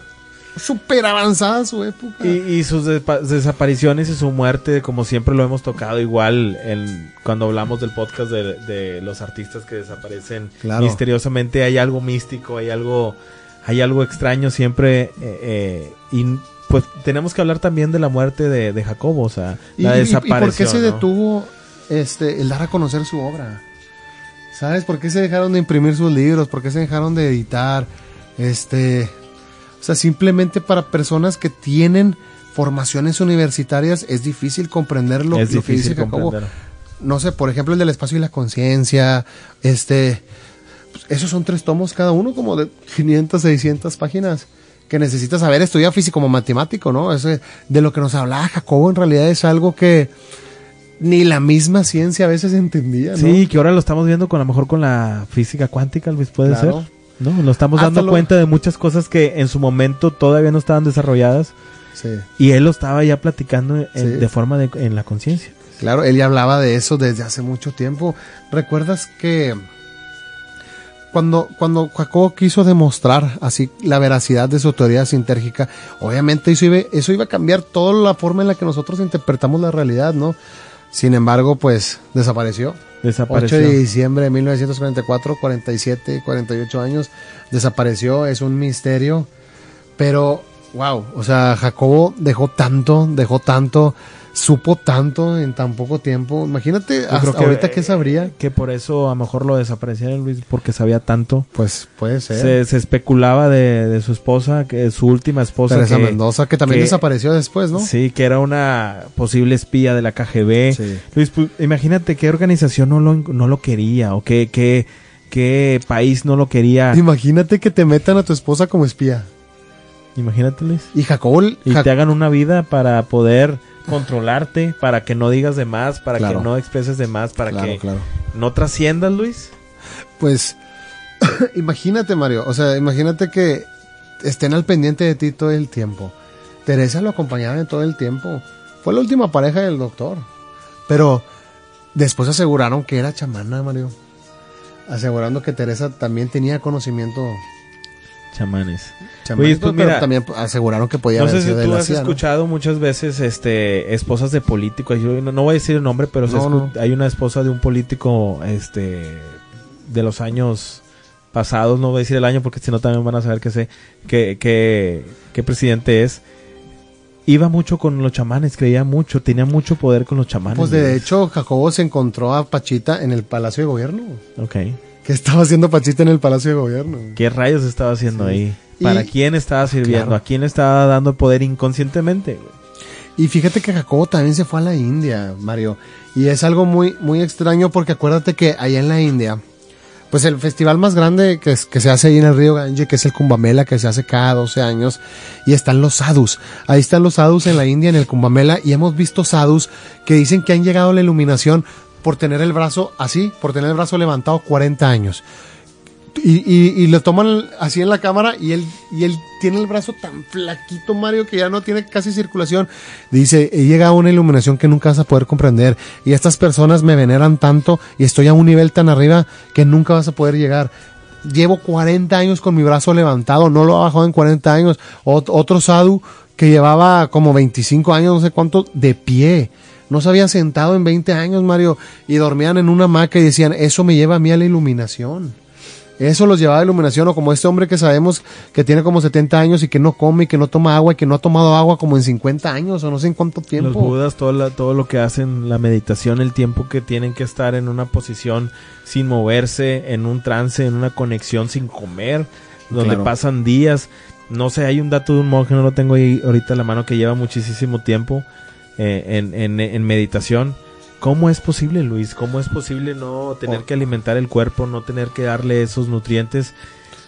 súper avanzada su época. Y, y sus desapariciones y su muerte, como siempre lo hemos tocado, igual en, cuando hablamos del podcast de, de los artistas que desaparecen Claro. misteriosamente, hay algo místico, hay algo, hay algo extraño siempre. eh, eh, y pues tenemos que hablar también de la muerte de, de Jacobo, o sea, ¿Y, la y- y desaparición. por qué se ¿no? detuvo este, el dar a conocer su obra? ¿Sabes? ¿Por qué se dejaron de imprimir sus libros? ¿Por qué se dejaron de editar? Este, o sea, simplemente para personas que tienen formaciones universitarias es difícil comprender lo, es lo que dice Jacobo. No sé, por ejemplo, el del espacio y la conciencia, este, pues, esos son tres tomos cada uno, como de 500, 600 páginas que necesitas saber estudiar físico como matemático, ¿no? Ese, de lo que nos hablaba Jacobo en realidad es algo que ni la misma ciencia a veces entendía, ¿no? Sí, que ahora lo estamos viendo con a lo mejor con la física cuántica, Luis, puede Claro. ser. No, nos estamos Hasta dando lo- cuenta de muchas cosas que en su momento todavía no estaban desarrolladas. Sí. Y él lo estaba ya platicando en- Sí. de forma de, en la conciencia. Claro, él ya hablaba de eso desde hace mucho tiempo. ¿Recuerdas que cuando, cuando Jacobo quiso demostrar así la veracidad de su teoría sintérgica, obviamente eso iba, eso iba a cambiar toda la forma en la que nosotros interpretamos la realidad, ¿no? Sin embargo, pues desapareció. 8 Desapareció. de diciembre de 1944, 47, 48 años, desapareció, es un misterio, pero wow, o sea, Jacobo dejó tanto, dejó tanto, supo tanto en tan poco tiempo. Imagínate, hasta que, ahorita qué eh, sabría. Que por eso a lo mejor lo desaparecieron, Luis, porque sabía tanto. Pues puede ser. Se, se especulaba de, de su esposa, que su última esposa. Teresa que, Mendoza, que también que- desapareció después, ¿no? Sí, que era una posible espía de la KGB. Sí. Luis, pues, imagínate qué organización no lo, no lo quería o qué, qué, qué país no lo quería. Imagínate que te metan a tu esposa como espía. Imagínate, Luis. Y Jacobo, Y Jac- te hagan una vida para poder controlarte, para que no digas de más, para Claro. que no expreses de más, para claro, que claro. no trasciendas, Luis. Pues (clears throat) imagínate, Mario, o sea, imagínate que estén al pendiente de ti todo el tiempo. Teresa lo acompañaba en todo el tiempo. Fue la última pareja del doctor. Pero después aseguraron que era chamana, Mario. Asegurando que Teresa también tenía conocimiento Chamanes. chamánico, pues pero también aseguraron que podía No haber sé si de tú la has CIA, ¿no? escuchado muchas veces este esposas de políticos. Yo no, no voy a decir el nombre, pero hay una esposa de un político este de los años pasados, no voy a decir el año porque si no también van a saber que sé que, que, qué presidente es. Iba mucho con los chamanes, creía mucho, tenía mucho poder con los chamanes. Pues de hecho, Jacobo se encontró a Pachita en el Palacio de Gobierno. Ok. ¿Qué estaba haciendo Pachita en el Palacio de Gobierno? ¿Qué rayos estaba haciendo Sí. ahí? Y- ¿Para quién estaba sirviendo? Claro. ¿A quién le estaba dando poder inconscientemente? güey? Y fíjate que Jacobo también se fue a la India, Mario. Y es algo muy, muy extraño porque acuérdate que allá en la India, pues el festival más grande que, es- que se hace ahí en el río Gange, que es el Kumbamela, que se hace cada 12 años, y están los sadhus. Ahí están los sadhus en la India, en el Kumbamela, y hemos visto sadhus que dicen que han llegado a la iluminación por tener el brazo así, por tener el brazo levantado 40 años. y, y, y lo toman así en la cámara y él, y él tiene el brazo tan flaquito, Mario, que ya no tiene casi circulación. Dice, "He llega a una iluminación que nunca vas a poder comprender. Y estas personas me veneran tanto y estoy a un nivel tan arriba que nunca vas a poder llegar. Llevo 40 años con mi brazo levantado, no lo ha bajado en 40 años. Ot- otro sadhu que llevaba como 25 años, no sé cuánto, de pie. No se había sentado en 20 años, Mario, y dormían en una hamaca y decían, eso me lleva a mí a la iluminación. Eso los llevaba a la iluminación, o como este hombre que sabemos que tiene como 70 años y que no come y que no toma agua y que no ha tomado agua como en 50 años o no sé en cuánto Los tiempo. budas, todo, la- todo lo que hacen, la meditación, el tiempo que tienen que estar en una posición sin moverse, en un trance, en una conexión sin comer, donde Claro. pasan días. No sé, hay un dato de un monje, no lo tengo ahí ahorita en la mano, que lleva muchísimo tiempo eh, en, en- en meditación. ¿Cómo es posible, Luis? ¿Cómo es posible no tener Oh. que alimentar el cuerpo, no tener que darle esos nutrientes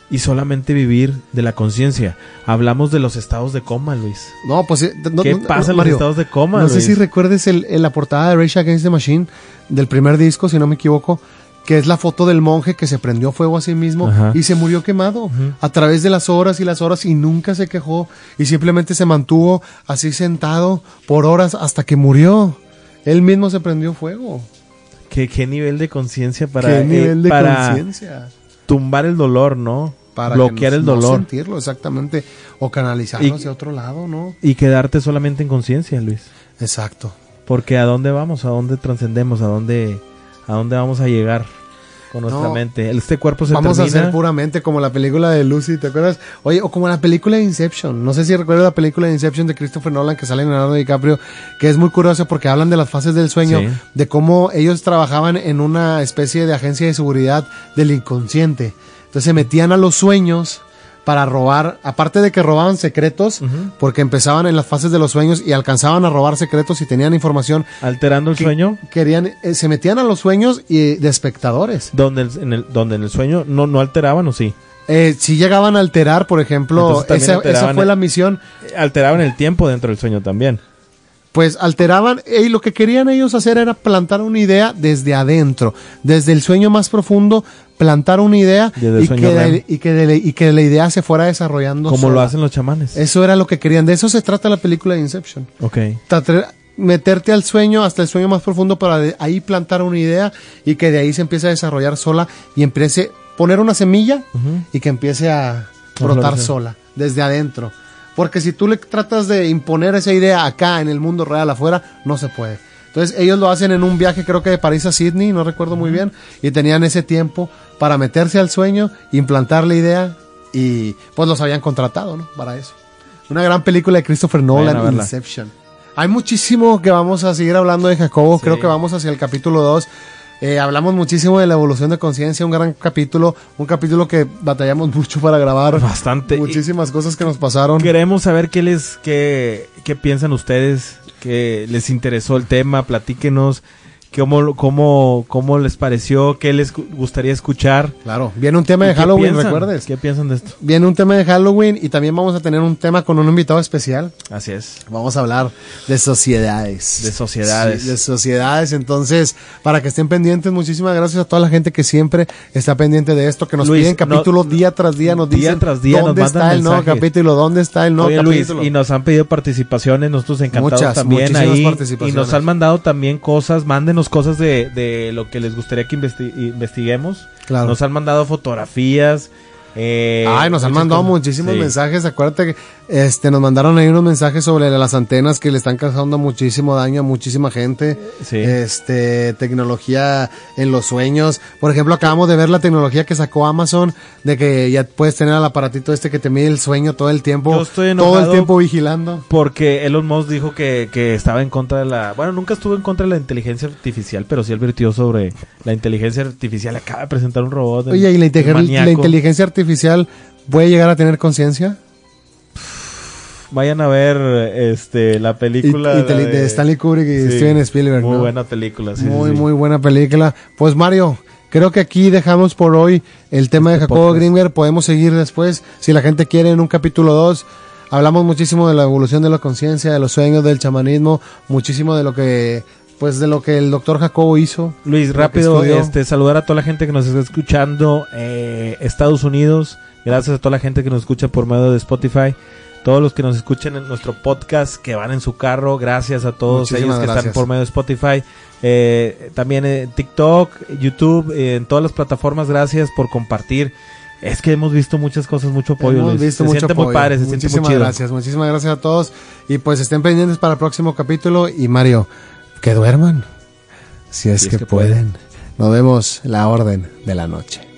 y solamente vivir de la conciencia? Hablamos de los estados de coma, Luis. No, pues eh, no- ¿Qué no- pasa en Mario, los estados de coma? No sé Luis? si recuerdes el, en la portada de Rage Against the Machine del primer disco, si no me equivoco, que es la foto del monje que se prendió fuego a sí mismo Ajá. y se murió quemado a través de las horas y las horas y nunca se quejó y simplemente se mantuvo así sentado por horas hasta que murió. Él mismo se prendió fuego. ¿Qué, qué nivel de conciencia para, Qué eh, nivel de para conciencia. tumbar el dolor, ¿no? Para Bloquear que el no- no dolor sentirlo, exactamente. O canalizarlo Y- hacia otro lado, ¿no? y quedarte solamente en conciencia, Luis. Exacto. Porque ¿a dónde vamos? ¿A dónde trascendemos? ¿A dónde, ¿A dónde vamos a llegar con nuestra No. mente? Este cuerpo se Vamos a hacer puramente como la película de Lucy, ¿te acuerdas? Oye, o como la película de Inception. No sé si recuerdas la película de Inception de Christopher Nolan que sale en Leonardo DiCaprio, que es muy curioso porque hablan de las fases del sueño, Sí. de cómo ellos trabajaban en una especie de agencia de seguridad del inconsciente. Entonces se metían a los sueños para robar, aparte de que robaban secretos, porque empezaban en las fases de los sueños y alcanzaban a robar secretos y tenían información, Alterando el que- sueño. querían, eh, se metían a los sueños y de espectadores. Donde, en el, donde en el sueño no, no alteraban o sí. Eh, si llegaban a alterar, por ejemplo, esa, fue la misión, Alteraban el tiempo dentro del sueño también. pues alteraban, y lo que querían ellos hacer era plantar una idea desde adentro, desde el sueño más profundo, plantar una idea y que, de- y, que de- y que la idea se fuera desarrollando. Como sola. lo hacen los chamanes. Eso era lo que querían, de eso se trata la película de Inception. Ok. Tratar- meterte al sueño, hasta el sueño más profundo, para de ahí plantar una idea y que de ahí se empiece a desarrollar sola y empiece poner una semilla y que empiece a brotar sola, desde adentro. Porque si tú le tratas de imponer esa idea acá en el mundo real afuera, no se puede. Entonces ellos lo hacen en un viaje creo que de París a Sydney, no recuerdo muy bien, y tenían ese tiempo para meterse al sueño, implantar la idea y pues los habían contratado, ¿no? Para eso. Una gran película de Christopher Nolan. Inception. Hay muchísimo que vamos a seguir hablando de Jacobo, Sí. creo que vamos hacia el capítulo 2. Eh, hablamos muchísimo de la evolución de conciencia, un gran capítulo, un capítulo que batallamos (laughs) mucho para grabar. Bastante. Muchísimas cosas que nos pasaron. Queremos saber qué les, qué, qué piensan ustedes, que les interesó el tema, platíquenos, cómo, cómo, cómo les pareció, qué les gu- gustaría escuchar. Claro, viene un tema ¿Y de Halloween, recuerdes. ¿Qué piensan de esto? Viene un tema de Halloween y también vamos a tener un tema con un invitado especial. Así es. Vamos a hablar de sociedades. De sociedades. Sí, de sociedades. Entonces, para que estén pendientes, muchísimas gracias a toda la gente que siempre está pendiente de esto, que nos Luis, piden capítulos no- día tras día, nos día dicen tras día nos dónde está el nuevo capítulo, dónde está el nuevo Oye Luis, capítulo. y nos han pedido participaciones, nosotros encantados Muchas, también muchísimas ahí. Y nos han mandado también cosas, mándenos cosas de, de lo que les gustaría que investi- investiguemos. Claro. Nos han mandado fotografías. Eh, Ay, nos han mandado muchísimos Sí. mensajes. Acuérdate que este, nos mandaron ahí unos mensajes sobre las antenas que le están causando muchísimo daño a muchísima gente. Sí. Este, tecnología en los sueños. Por ejemplo, acabamos de ver la tecnología que sacó Amazon de que ya puedes tener al aparatito este que te mide el sueño todo el tiempo. Yo estoy todo el tiempo vigilando. Porque Elon Musk dijo que, que estaba en contra de la... Bueno, nunca estuvo en contra de la inteligencia artificial, pero sí advirtió sobre la inteligencia artificial. Acaba de presentar un robot. Oye, ¿y la, la inteligencia artificial puede llegar a tener conciencia? Vayan a ver este la película Y- y tele- de Stanley Kubrick y Sí, Steven Spielberg, Muy ¿no? buena película, sí, muy, sí, muy buena película. Pues Mario, creo que aquí dejamos por hoy el tema Este de Jacobo. Grimger. Podemos seguir después, si la gente quiere, en un capítulo 2. Hablamos muchísimo de la evolución de la conciencia, de los sueños, del chamanismo, muchísimo de lo que pues de lo que el doctor Jacobo hizo. Luis, rápido, este, saludar a toda la gente que nos está escuchando, eh, Estados Unidos, gracias a toda la gente que nos escucha por medio de Spotify, todos los que nos escuchen en nuestro podcast, que van en su carro, gracias a todos ellos que están por medio de Spotify, eh, también en TikTok, YouTube, en todas las plataformas, gracias por compartir. Es que hemos visto muchas cosas, mucho apoyo. Hemos visto se mucho siente muy padre, se siente muy chido. gracias, muchísimas gracias a todos. Y pues estén pendientes para el próximo capítulo. Y Mario, que duerman. Si es, que, pueden. Nos vemos la orden de la noche.